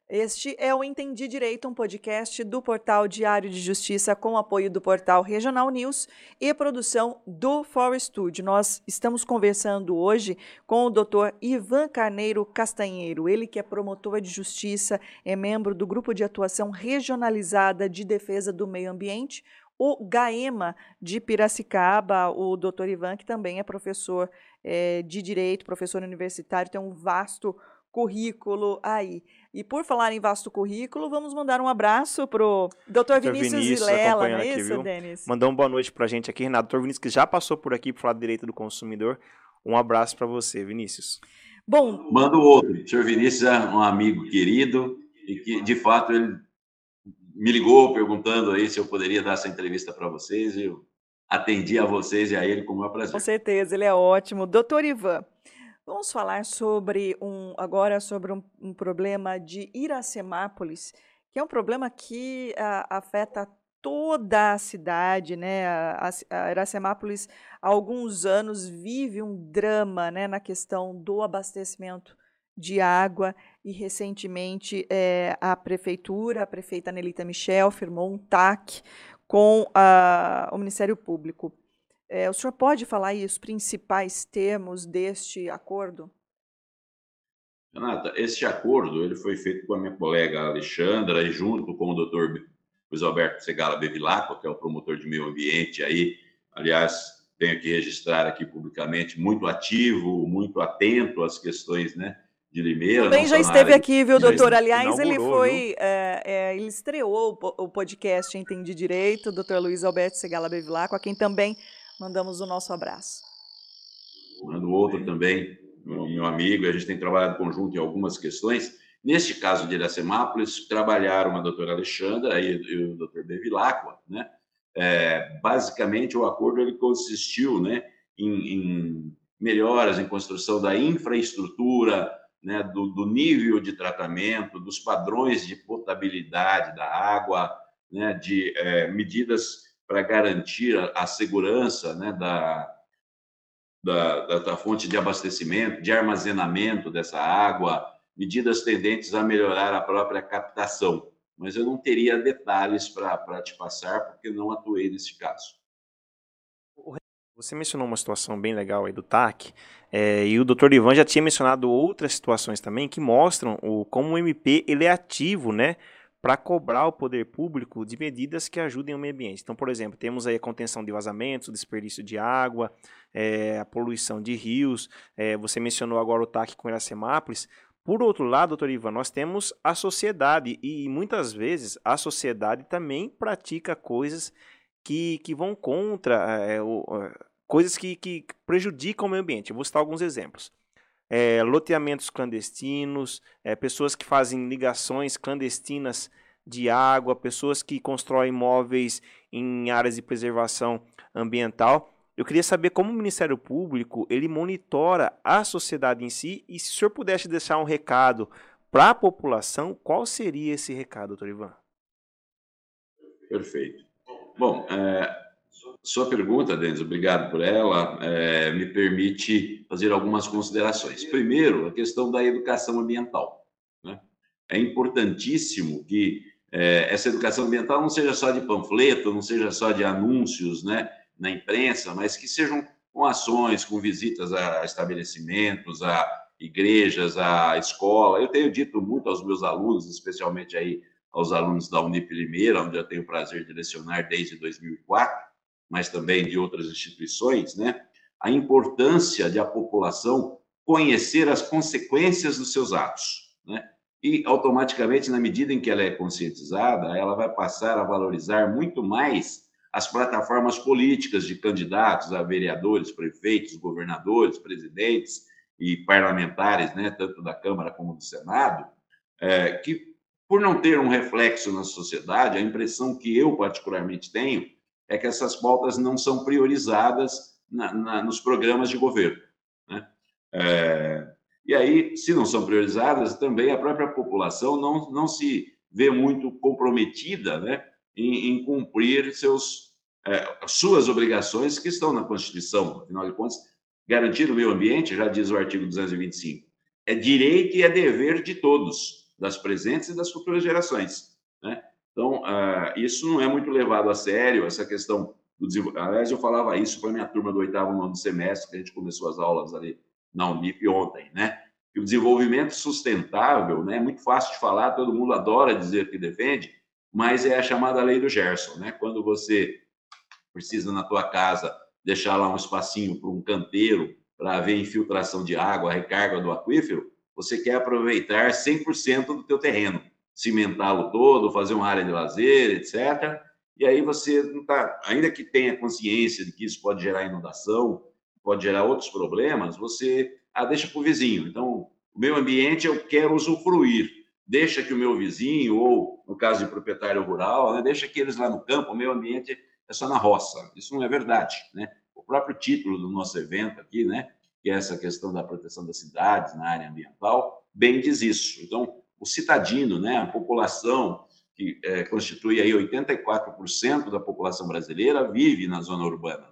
Este é o Entendi Direito, um podcast do portal Diário de Justiça com apoio do portal Regional News e produção do For Studio. Nós estamos conversando hoje com o Dr. Ivan Carneiro Castanheiro, ele que é promotor de justiça, é membro do Grupo de Atuação Regionalizada de Defesa do Meio Ambiente, o GAEMA de Piracicaba, o doutor Ivan, que também é professor é, de Direito, professor universitário, tem um vasto currículo aí. E por falar em vasto currículo, vamos mandar um abraço pro Dr. Vinícius, Vinícius Vilela, não é isso, Denis? Mandou uma boa noite pra gente aqui, Renato. Dr. Vinícius, que já passou por aqui para falar direito do consumidor. Um abraço para você, Vinícius. Bom. Manda o outro. O senhor Vinícius é um amigo querido e que, de fato, ele me ligou perguntando aí se eu poderia dar essa entrevista para vocês. Eu atendi a vocês e a ele com o maior prazer. Com certeza, ele é ótimo. Doutor Ivan, Vamos falar sobre um agora sobre um, um problema de Iracemápolis, que é um problema que a, afeta toda a cidade, né? A, a Iracemápolis há alguns anos vive um drama, né, na questão do abastecimento de água e recentemente é, a prefeitura, a prefeita Nelita Michel, firmou um TAC com a, o Ministério Público. É, o senhor pode falar aí os principais termos deste acordo? Renata, este acordo ele foi feito com a minha colega Alexandra e junto com o doutor Luiz Alberto Segala Bevilacqua, que é o promotor de meio ambiente aí, aliás, tenho que registrar aqui publicamente, muito ativo, muito atento às questões, né, de Limeira. Também já esteve aqui, viu, doutor? Aliás, ele foi, é, é, ele estreou o podcast Entendi Direito, doutor Luiz Alberto Segala Bevilacqua, a quem também mandamos o nosso abraço. Mando outro também, meu, amigo, a gente tem trabalhado conjunto em algumas questões. Neste caso de Iracemápolis, trabalharam a doutora Alexandra e o doutor Bevilacqua, né? É, basicamente, o acordo ele consistiu né, em, em, melhoras em construção da infraestrutura, né, do, do, nível de tratamento, dos padrões de potabilidade da água, né, de é, medidas para garantir a, segurança né, da, da, da, da, fonte de abastecimento, de armazenamento dessa água, medidas tendentes a melhorar a própria captação. Mas eu não teria detalhes para te passar, porque não atuei nesse caso. Você mencionou uma situação bem legal aí do TAC, é, e o Dr. Ivan já tinha mencionado outras situações também que mostram o, como o MP ele é ativo, né, para cobrar o poder público de medidas que ajudem o meio ambiente. Então, por exemplo, temos aí a contenção de vazamentos, desperdício de água, é, a poluição de rios. É, você mencionou agora o TAC com Iracemápolis. Por outro lado, doutor Ivan, nós temos a sociedade e muitas vezes a sociedade também pratica coisas que, que vão contra, é, o, coisas que, que prejudicam o meio ambiente. Eu vou citar alguns exemplos. É, loteamentos clandestinos, é, pessoas que fazem ligações clandestinas de água, pessoas que constroem imóveis em áreas de preservação ambiental. Eu queria saber como o Ministério Público ele monitora a sociedade em si e se o senhor pudesse deixar um recado para a população, qual seria esse recado, doutor Ivan? Perfeito. Bom, é, sua pergunta, Denis, obrigado por ela, é, me permite fazer algumas considerações. Primeiro, a questão da educação ambiental. Né? É importantíssimo que é, essa educação ambiental não seja só de panfleto, não seja só de anúncios né, na imprensa, mas que sejam com ações, com visitas a estabelecimentos, a igrejas, a escola. Eu tenho dito muito aos meus alunos, especialmente aí aos alunos da Unip Limeira, onde eu tenho o prazer de lecionar desde 2004, mas também de outras instituições, né? A importância de a população conhecer as consequências dos seus atos, né? E automaticamente, na medida em que ela é conscientizada, ela vai passar a valorizar muito mais as plataformas políticas de candidatos a vereadores, prefeitos, governadores, presidentes e parlamentares, né, tanto da Câmara como do Senado, é, que por não ter um reflexo na sociedade, a impressão que eu particularmente tenho é que essas pautas não são priorizadas na, na, nos programas de governo. Né? É, e aí, se não são priorizadas, também a própria população não, não se vê muito comprometida né, em, em cumprir seus, é, suas obrigações que estão na Constituição. Afinal de contas, garantir o meio ambiente, já diz o artigo 225, é direito e é dever de todos das presentes e das futuras gerações. Né? Então, uh, isso não é muito levado a sério, essa questão do desenvolvimento. Aliás, eu falava isso para a minha turma do oitavo nono semestre, que a gente começou as aulas ali na Unip ontem, né? O desenvolvimento sustentável, né? É muito fácil de falar, todo mundo adora dizer que defende, mas é a chamada lei do Gerson, né? Quando você precisa na tua casa deixar lá um espacinho para um canteiro para haver infiltração de água, recarga do aquífero, você quer aproveitar 100% do teu terreno, cimentá-lo todo, fazer uma área de lazer, etc. E aí você não tá, ainda que tenha consciência de que isso pode gerar inundação, pode gerar outros problemas, você ah, deixa para o vizinho. Então, o meu ambiente eu quero usufruir. Deixa que o meu vizinho, ou no caso de proprietário rural, né, deixa que eles lá no campo, o meu ambiente é só na roça. Isso não é verdade, né? O próprio título do nosso evento aqui, né? que é essa questão da proteção das cidades na área ambiental, bem diz isso. Então, o citadino, né, a população que é, constitui aí 84% da população brasileira vive na zona urbana.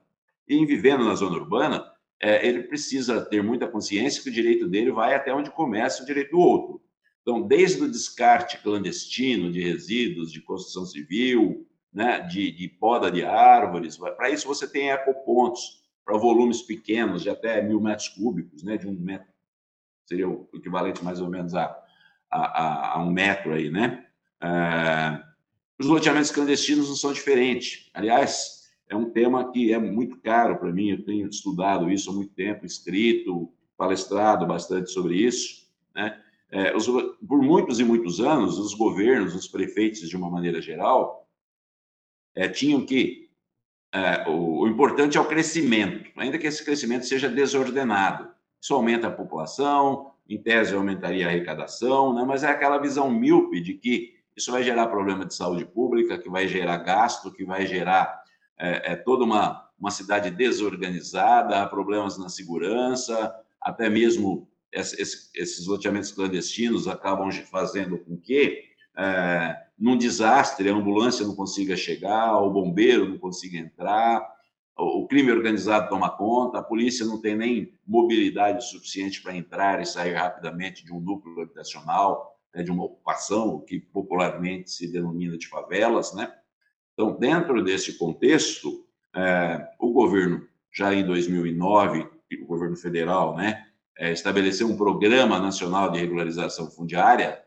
E em vivendo na zona urbana, é, ele precisa ter muita consciência que o direito dele vai até onde começa o direito do outro. Então, desde o descarte clandestino de resíduos de construção civil, né, de, de poda de árvores, para isso você tem ecopontos, para volumes pequenos, de até mil metros cúbicos, né, de um metro, seria o equivalente mais ou menos a, a, a um metro aí, né? É, os loteamentos clandestinos não são diferentes. Aliás, é um tema que é muito caro para mim, eu tenho estudado isso há muito tempo, escrito, palestrado bastante sobre isso, né? É, os, por muitos e muitos anos, os governos, os prefeitos, de uma maneira geral, é, tinham que é, o, o, importante é o crescimento, ainda que esse crescimento seja desordenado. Isso aumenta a população, em tese aumentaria a arrecadação, né? mas é aquela visão míope de que isso vai gerar problema de saúde pública, que vai gerar gasto, que vai gerar é, é, toda uma, uma cidade desorganizada, problemas na segurança, até mesmo esses, esses loteamentos clandestinos acabam fazendo com que é, num desastre, a ambulância não consiga chegar, o bombeiro não consiga entrar, o crime organizado toma conta, a polícia não tem nem mobilidade suficiente para entrar e sair rapidamente de um núcleo habitacional, né, de uma ocupação, que popularmente se denomina de favelas, né? Então, dentro desse contexto, é, o governo já em 2009, o governo federal, né, é, estabeleceu um programa nacional de regularização fundiária,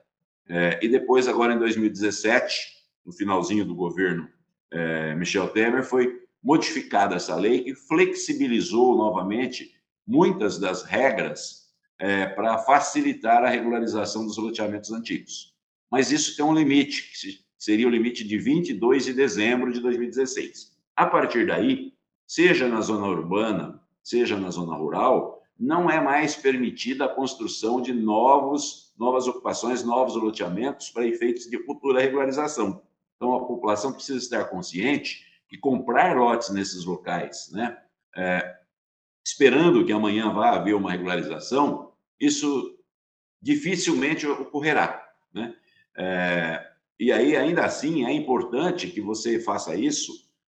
é, e depois, agora em 2017, no finalzinho do governo é, Michel Temer, foi modificada essa lei que flexibilizou novamente muitas das regras é, para facilitar a regularização dos loteamentos antigos. Mas isso tem um limite, que seria o limite de 22 de dezembro de 2016. A partir daí, seja na zona urbana, seja na zona rural, não é mais permitida a construção de novos, novas ocupações, novos loteamentos para efeitos de futura regularização. Então, a população precisa estar consciente que comprar lotes nesses locais, né, é, esperando que amanhã vá haver uma regularização, isso dificilmente ocorrerá. Né? É, e aí, ainda assim, é importante que você faça isso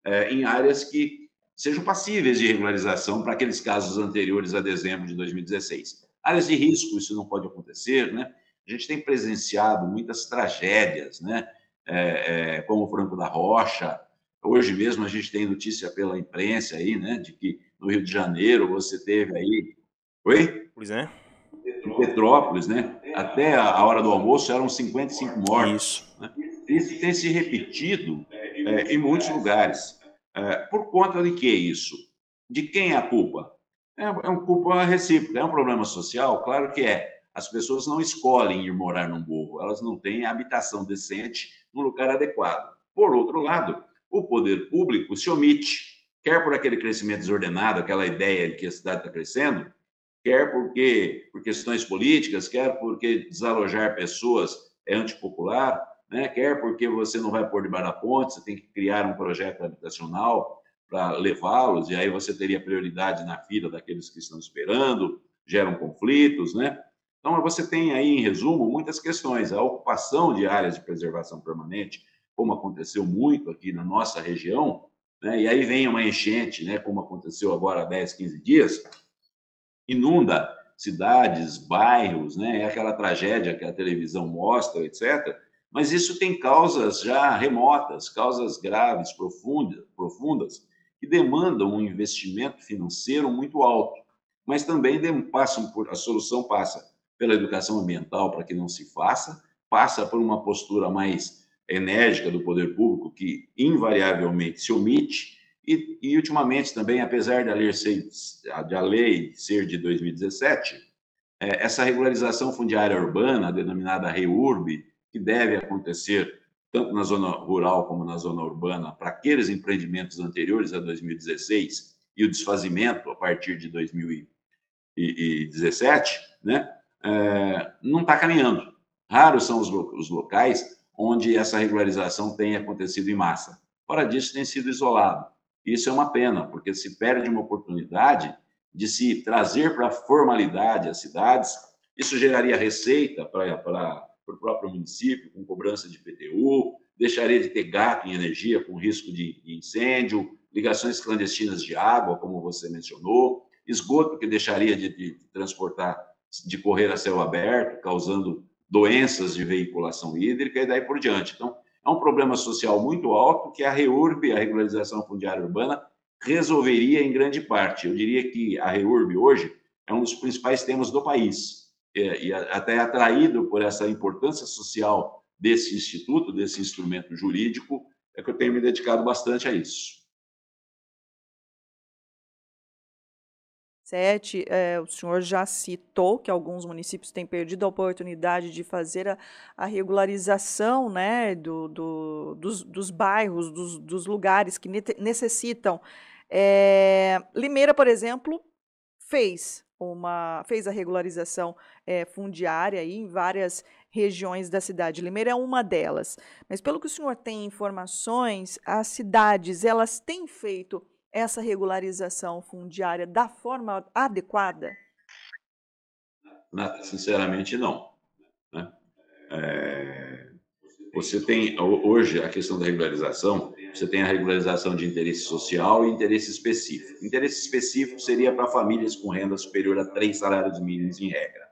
é, em áreas que sejam passíveis de regularização para aqueles casos anteriores a dezembro de 2016. Áreas de risco, isso não pode acontecer, né? A gente tem presenciado muitas tragédias, né? É, é, como o Franco da Rocha. Hoje mesmo a gente tem notícia pela imprensa aí, né? De que no Rio de Janeiro você teve aí. Oi? Pois é. Em Petrópolis, né? Até a hora do almoço eram 55 mortos. Isso. Né? Isso tem se repetido é, em muitos lugares. É, por conta de que isso? De quem é a culpa? É, é uma culpa recíproca. É um problema social? Claro que é. As pessoas não escolhem ir morar num morro, elas não têm habitação decente no lugar adequado. Por outro lado, o poder público se omite, quer por aquele crescimento desordenado, aquela ideia de que a cidade está crescendo, quer porque por questões políticas, quer porque desalojar pessoas é antipopular, né? quer porque você não vai pôr debaixo da ponte, você tem que criar um projeto habitacional para levá-los, e aí você teria prioridade na fila daqueles que estão esperando, geram conflitos, né? Então, você tem aí, em resumo, muitas questões. A ocupação de áreas de preservação permanente, como aconteceu muito aqui na nossa região, né? e aí vem uma enchente, né? como aconteceu agora há 10, 15 dias, inunda cidades, bairros, né? é aquela tragédia que a televisão mostra, etc., mas isso tem causas já remotas, causas graves, profundas, profundas, que demandam um investimento financeiro muito alto. Mas também passam por, a solução passa pela educação ambiental para que não se faça, passa por uma postura mais enérgica do poder público que invariavelmente se omite e, e ultimamente também, apesar da lei ser, da lei ser de 2017, é, essa regularização fundiária urbana, denominada REURB, que deve acontecer tanto na zona rural como na zona urbana para aqueles empreendimentos anteriores a 2016 e o desfazimento a partir de 2017, né, é, não está caminhando. Raros são os, os locais onde essa regularização tem acontecido em massa. Fora disso, tem sido isolado. Isso é uma pena, porque se perde uma oportunidade de se trazer para a formalidade as cidades. Isso geraria receita para para o próprio município, com cobrança de PTU, deixaria de ter gato em energia com risco de incêndio, ligações clandestinas de água, como você mencionou, esgoto que deixaria de, de, de transportar, de correr a céu aberto, causando doenças de veiculação hídrica e daí por diante. Então, é um problema social muito alto que a REURB, a Regularização Fundiária Urbana, resolveria em grande parte. Eu diria que a REURB hoje é um dos principais temas do país é, e até atraído por essa importância social desse instituto, desse instrumento jurídico, é que eu tenho me dedicado bastante a isso. Sete, é, o senhor já citou que alguns municípios têm perdido a oportunidade de fazer a, a regularização né, do, do, dos, dos, bairros, dos, dos, lugares que necessitam. É, Limeira, por exemplo, fez uma fez a regularização é, fundiária aí em várias regiões da cidade. Limeira é uma delas. Mas pelo que o senhor tem informações, as cidades elas têm feito essa regularização fundiária da forma adequada? Sinceramente, não. Né? É, você tem hoje a questão da regularização você tem a regularização de interesse social e interesse específico. Interesse específico seria para famílias com renda superior a três salários mínimos em regra.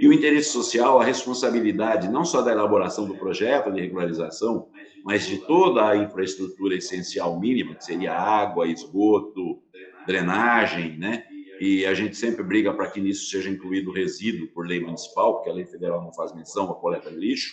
E o interesse social, a responsabilidade não só da elaboração do projeto de regularização, mas de toda a infraestrutura essencial mínima, que seria água, esgoto, drenagem, né? E a gente sempre briga para que nisso seja incluído resíduo por lei municipal, porque a lei federal não faz menção à coleta de lixo,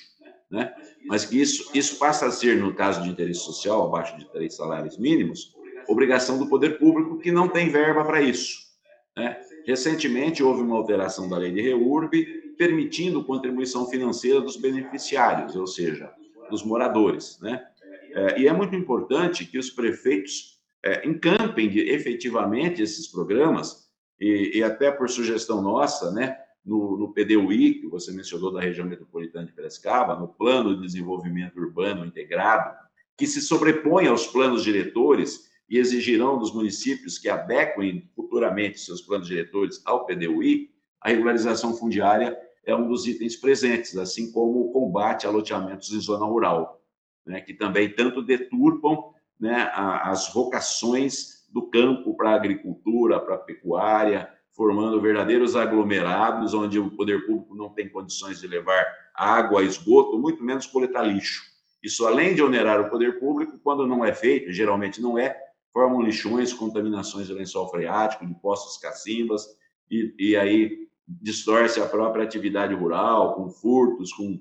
né? Mas que isso, isso passa a ser, no caso de interesse social, abaixo de três salários mínimos, obrigação do poder público que não tem verba para isso. Né? Recentemente houve uma alteração da lei de REURB permitindo contribuição financeira dos beneficiários, ou seja, dos moradores. Né? É, e é muito importante que os prefeitos é, encampem efetivamente esses programas, e, e, até por sugestão nossa, né, no, no, PDUI, que você mencionou da região metropolitana de Piracicaba, no Plano de Desenvolvimento Urbano Integrado, que se sobrepõe aos planos diretores e exigirão dos municípios que adequem futuramente seus planos diretores ao PDUI, a regularização fundiária é um dos itens presentes, assim como o combate a loteamentos em zona rural, né, que também tanto deturpam né, as vocações do campo para a agricultura, para a pecuária, formando verdadeiros aglomerados onde o poder público não tem condições de levar água, esgoto, muito menos coletar lixo. Isso, além de onerar o poder público, quando não é feito, geralmente não é, formam lixões, contaminações de lençol freático, de poços cacimbas, e, e aí distorce a própria atividade rural, com furtos, com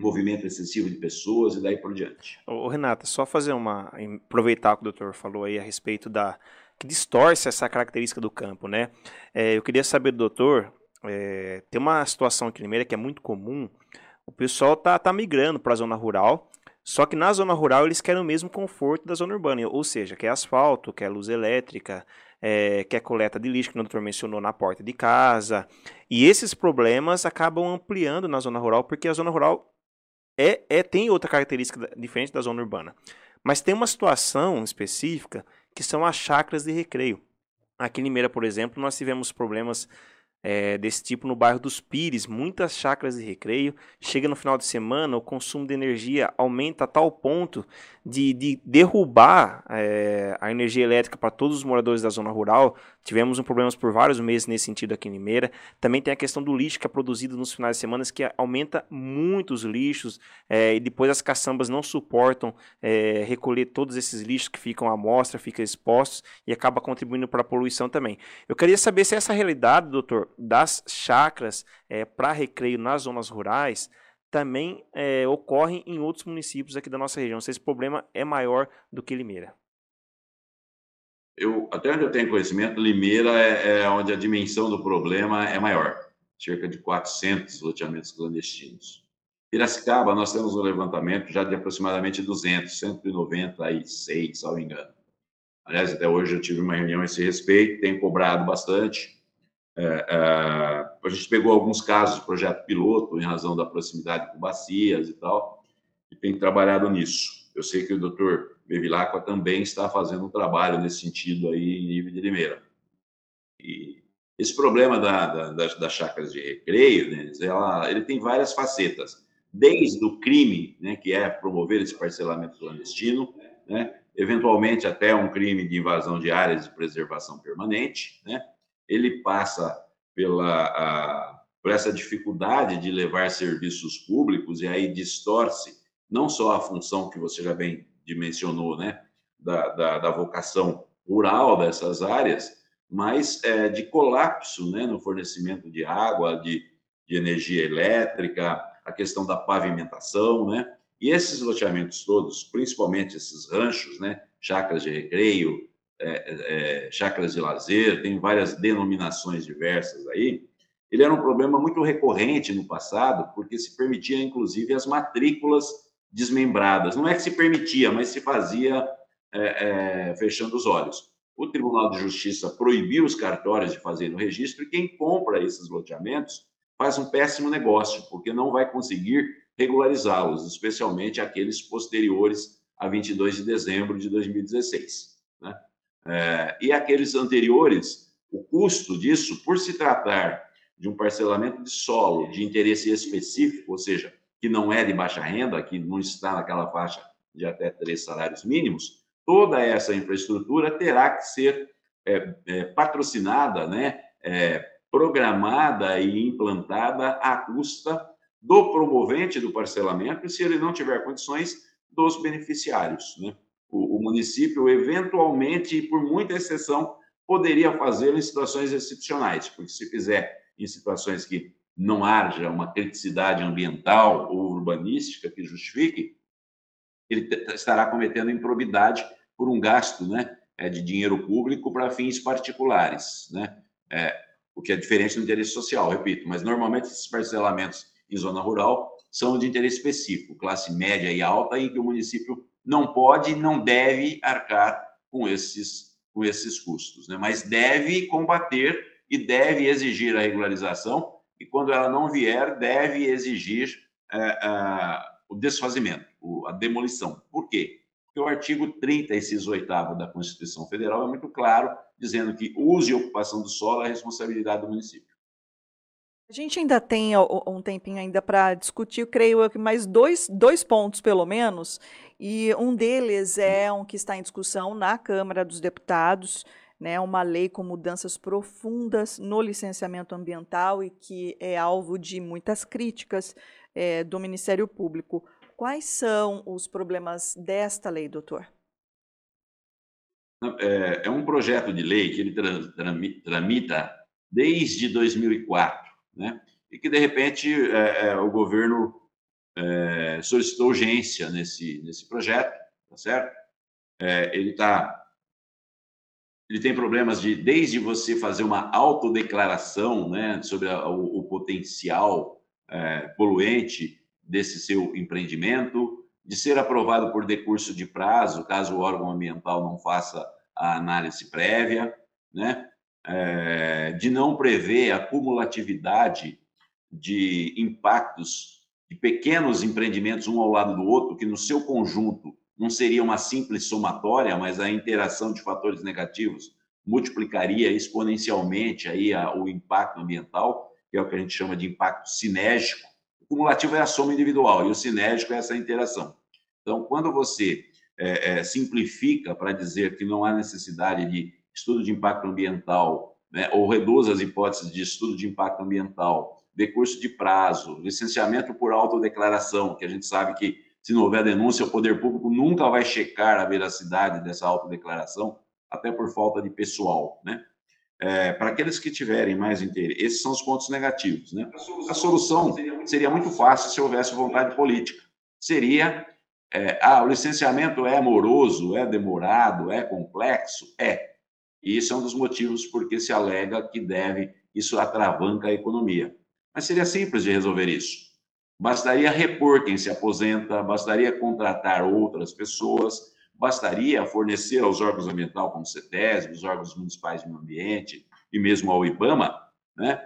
movimento excessivo de pessoas e daí por diante. Ô, Renata, só fazer uma. aproveitar o que o doutor falou aí a respeito da. que distorce essa característica do campo, né? É, eu queria saber do doutor. É, tem uma situação aqui em Limeira que é muito comum. O pessoal tá, tá migrando para a zona rural só que na zona rural eles querem o mesmo conforto da zona urbana, ou seja, quer asfalto, quer luz elétrica, é, quer coleta de lixo, que o doutor mencionou na porta de casa. E esses problemas acabam ampliando na zona rural, porque a zona rural é, é tem outra característica diferente da zona urbana. Mas tem uma situação específica que são as chacras de recreio. Aqui em Limeira, por exemplo, nós tivemos problemas é, desse tipo no bairro dos Pires, muitas chácaras de recreio. Chega no final de semana, o consumo de energia aumenta a tal ponto de, de derrubar é, a energia elétrica para todos os moradores da zona rural. Tivemos um problemas por vários meses nesse sentido aqui em Limeira. Também tem a questão do lixo que é produzido nos finais de semana, que aumenta muito os lixos é, e depois as caçambas não suportam recolher todos esses lixos que ficam à mostra, ficam expostos e acaba contribuindo para a poluição também. Eu queria saber se essa realidade, doutor, das chacras é, para recreio nas zonas rurais também é, ocorrem em outros municípios aqui da nossa região. Se esse problema é maior do que Limeira. Eu, até onde eu tenho conhecimento, Limeira é, é onde a dimensão do problema é maior, cerca de 400 loteamentos clandestinos. Piracicaba, nós temos um levantamento já de aproximadamente 200, 196, se não me engano. Aliás, até hoje eu tive uma reunião a esse respeito, tenho cobrado bastante. É, é, a gente pegou alguns casos de projeto piloto em razão da proximidade com bacias e tal, e tem trabalhado nisso. Eu sei que o doutor Bevilacqua também está fazendo um trabalho nesse sentido aí em nível de Limeira. E esse problema da, da, das, das chácaras de recreio, né, ela, ele tem várias facetas, desde o crime, né, que é promover esse parcelamento clandestino, né, eventualmente até um crime de invasão de áreas de preservação permanente, né, ele passa pela, a, por essa dificuldade de levar serviços públicos e aí distorce não só a função que você já bem dimensionou, né, da, da, da vocação rural dessas áreas, mas é, de colapso né, no fornecimento de água, de, de energia elétrica, a questão da pavimentação, né? E esses loteamentos todos, principalmente esses ranchos, né, chácaras de recreio, é, é, de lazer, tem várias denominações diversas aí. Ele era um problema muito recorrente no passado, porque se permitia, inclusive, as matrículas desmembradas. Não é que se permitia, mas se fazia é, é, fechando os olhos. O Tribunal de Justiça proibiu os cartórios de fazer o registro e quem compra esses loteamentos faz um péssimo negócio, porque não vai conseguir regularizá-los, especialmente aqueles posteriores a 22 de dezembro de 2016. Né? É, e aqueles anteriores, o custo disso, por se tratar de um parcelamento de solo de interesse específico, ou seja, que não é de baixa renda, que não está naquela faixa de até três salários mínimos, toda essa infraestrutura terá que ser é, é, patrocinada, né, é, programada e implantada à custa do promovente do parcelamento, e se ele não tiver condições, dos beneficiários. Né? O, o município, eventualmente, por muita exceção, poderia fazê-lo em situações excepcionais, porque se fizer em situações que não haja uma criticidade ambiental ou urbanística que justifique, ele estará cometendo improbidade por um gasto né, é, de dinheiro público para fins particulares, né? É, o que é diferente do interesse social, repito, mas normalmente esses parcelamentos em zona rural são de interesse específico, classe média e alta, em que o município não pode não deve arcar com esses, com esses custos, né? mas deve combater e deve exigir a regularização, e quando ela não vier, deve exigir é, o desfazimento, a demolição. Por quê? Porque o artigo 36 oitavo da Constituição Federal é muito claro, dizendo que uso e ocupação do solo é responsabilidade do município. A gente ainda tem um tempinho ainda para discutir, creio que mais dois, dois pontos, pelo menos, e um deles é um que está em discussão na Câmara dos Deputados, né, uma lei com mudanças profundas no licenciamento ambiental e que é alvo de muitas críticas é, do Ministério Público. Quais são os problemas desta lei, doutor? É, é um projeto de lei que ele tramita desde 2004, né? E que de repente é, é, o governo é, solicitou urgência nesse nesse projeto, tá certo? É, ele tá ele tem problemas de desde você fazer uma autodeclaração, né, sobre a, o, o, potencial é, poluente desse seu empreendimento, de ser aprovado por decurso de prazo, caso o órgão ambiental não faça a análise prévia, né? É, de não prever a cumulatividade de impactos de pequenos empreendimentos um ao lado do outro, que no seu conjunto não seria uma simples somatória, mas a interação de fatores negativos multiplicaria exponencialmente aí a, o impacto ambiental, que é o que a gente chama de impacto sinérgico, cumulativo é a soma individual e o sinérgico é essa interação. Então, quando você é, é, simplifica para dizer que não há necessidade de estudo de impacto ambiental, né, ou reduz as hipóteses de estudo de impacto ambiental, decurso de prazo, licenciamento por autodeclaração, que a gente sabe que se não houver denúncia, o poder público nunca vai checar a veracidade dessa autodeclaração, até por falta de pessoal, né? É, para aqueles que tiverem mais interesse, esses são os pontos negativos. Né? A solução seria muito fácil se houvesse vontade política. Seria, é, ah, o licenciamento é moroso, é demorado, é complexo? É. E isso é um dos motivos porque se alega que deve, isso atravanca a economia. Mas seria simples de resolver isso. Bastaria repor quem se aposenta, bastaria contratar outras pessoas, bastaria fornecer aos órgãos ambientais, como o CETESB, os órgãos municipais de meio ambiente e mesmo ao IBAMA, né,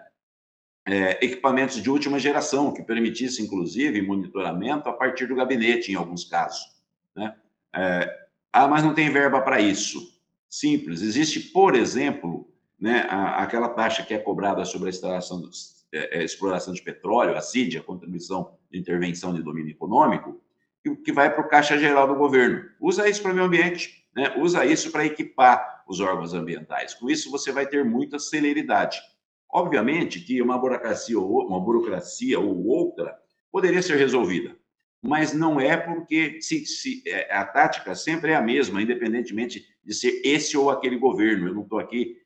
é, equipamentos de última geração, que permitisse, inclusive, monitoramento a partir do gabinete, em alguns casos. Né? É, ah, mas não tem verba para isso. Simples. Existe, por exemplo, né, a, aquela taxa que é cobrada sobre a instalação dos, é, é exploração de petróleo, a CID, a Contribuição de Intervenção de Domínio Econômico, que vai para o Caixa Geral do Governo. Usa isso para o meio ambiente, né? usa isso para equipar os órgãos ambientais. Com isso, você vai ter muita celeridade. Obviamente que uma burocracia ou, uma burocracia ou outra poderia ser resolvida, mas não é porque se, se, é, a tática sempre é a mesma, independentemente de ser esse ou aquele governo. Eu não estou aqui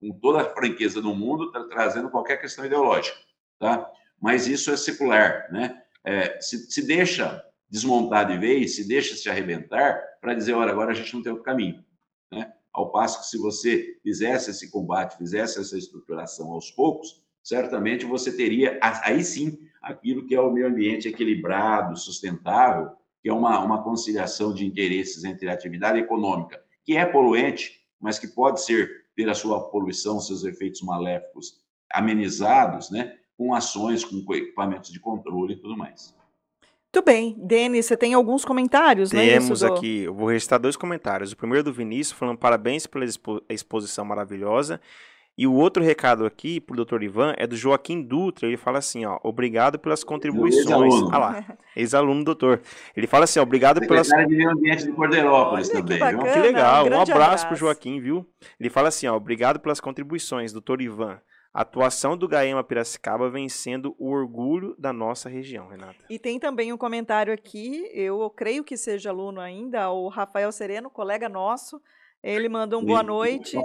com toda a franqueza do mundo tra trazendo qualquer questão ideológica, tá? Mas isso é secular, né? É, se, se deixa desmontar de vez, se deixa se arrebentar, para dizer, olha, agora a gente não tem outro caminho. Né? Ao passo que se você fizesse esse combate, fizesse essa estruturação aos poucos, certamente você teria, aí sim, aquilo que é o meio ambiente equilibrado, sustentável, que é uma, uma conciliação de interesses entre a atividade econômica, que é poluente, mas que pode ser, ter a sua poluição, seus efeitos maléficos amenizados, né, com ações, com equipamentos de controle e tudo mais. Muito bem. Denis, você tem alguns comentários, né? Temos aqui, eu vou registrar dois comentários. O primeiro é do Vinícius, falando parabéns pela expo exposição maravilhosa. E o outro recado aqui pro Dr. Ivan é do Joaquim Dutra. Ele fala assim, ó, obrigado pelas contribuições. Ah lá, ex-aluno doutor. Ele fala assim, obrigado pelas... de meio ambiente de Corderópolis Olha, também. Que, bacana, que legal, um, um abraço, abraço pro Joaquim, viu? Ele fala assim, ó, obrigado pelas contribuições, doutor Ivan. A atuação do Gaema Piracicaba vem sendo o orgulho da nossa região, Renata. E tem também um comentário aqui, eu creio que seja aluno ainda, o Rafael Sereno, colega nosso, Ele manda um boa noite.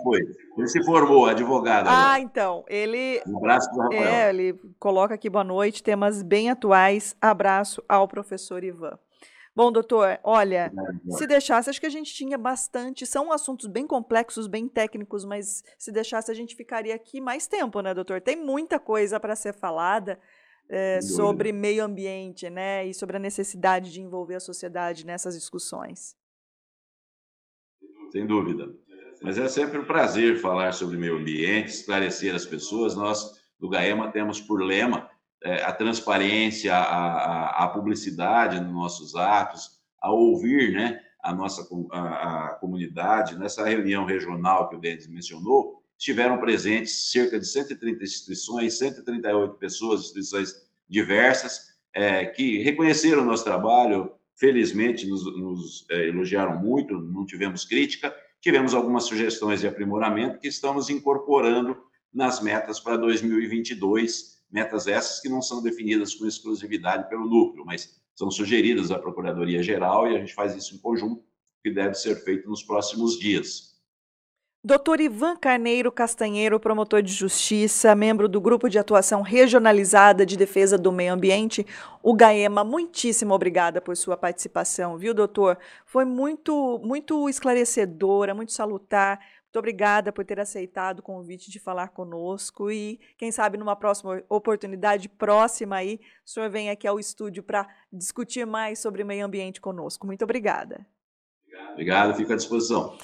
Ele se formou, advogado. Ah, agora. então. Ele. Um abraço para Rafael. É, ele coloca aqui boa noite, temas bem atuais. Abraço ao professor Ivan. Bom, doutor, olha, se deixasse, acho que a gente tinha bastante. São assuntos bem complexos, bem técnicos, mas se deixasse, a gente ficaria aqui mais tempo, né, doutor? Tem muita coisa para ser falada é, sobre meio ambiente, né, e sobre a necessidade de envolver a sociedade nessas discussões. Sem dúvida. Mas é sempre um prazer falar sobre meio ambiente, esclarecer as pessoas. Nós, do GAEMA, temos por lema é, a transparência, a, a, a, publicidade nos nossos atos, a ouvir né, a nossa a, a comunidade. Nessa reunião regional que o Denis mencionou, estiveram presentes cerca de 130 instituições, 138 pessoas, instituições diversas, é, que reconheceram o nosso trabalho, felizmente nos, nos é, elogiaram muito, não tivemos crítica, tivemos algumas sugestões de aprimoramento que estamos incorporando nas metas para 2022, metas essas que não são definidas com exclusividade pelo núcleo, mas são sugeridas à Procuradoria-Geral e a gente faz isso em conjunto, que deve ser feito nos próximos dias. Doutor Ivan Carneiro Castanheiro, promotor de justiça, membro do Grupo de Atuação Regionalizada de Defesa do Meio Ambiente, o GAEMA, muitíssimo obrigada por sua participação, viu, doutor? Foi muito, muito esclarecedora, muito salutar. Muito obrigada por ter aceitado o convite de falar conosco e, quem sabe, numa próxima oportunidade próxima aí, o senhor vem aqui ao estúdio para discutir mais sobre meio ambiente conosco. Muito obrigada. Obrigado, fico à disposição.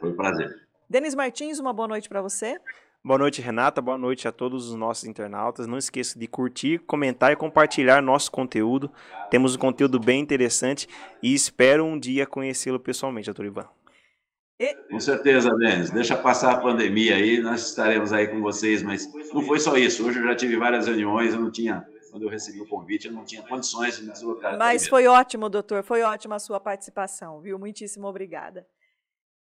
Foi um prazer. Denis Martins, uma boa noite para você. Boa noite, Renata. Boa noite a todos os nossos internautas. Não esqueça de curtir, comentar e compartilhar nosso conteúdo. Temos um conteúdo bem interessante e espero um dia conhecê-lo pessoalmente, doutor Ivan. E... Com certeza, Denis. Deixa passar a pandemia aí, nós estaremos aí com vocês, mas não foi só isso. Hoje eu já tive várias reuniões, eu não tinha quando eu recebi o convite, eu não tinha condições de me deslocar. Mas foi ótimo, doutor, foi ótima a sua participação, viu? Muitíssimo obrigada.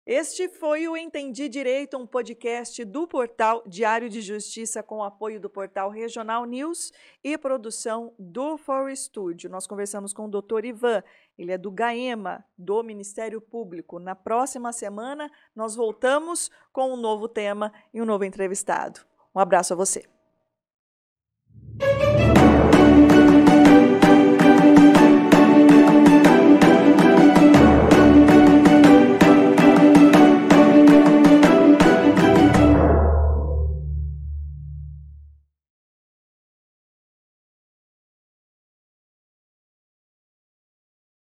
Este foi o Entendi Direito, um podcast do portal Diário de Justiça com apoio do portal Regional News e produção do For Studio. Nós conversamos com o Dr. Ivan, ele é do GAEMA, do Ministério Público. Na próxima semana, nós voltamos com um novo tema e um novo entrevistado. Um abraço a você.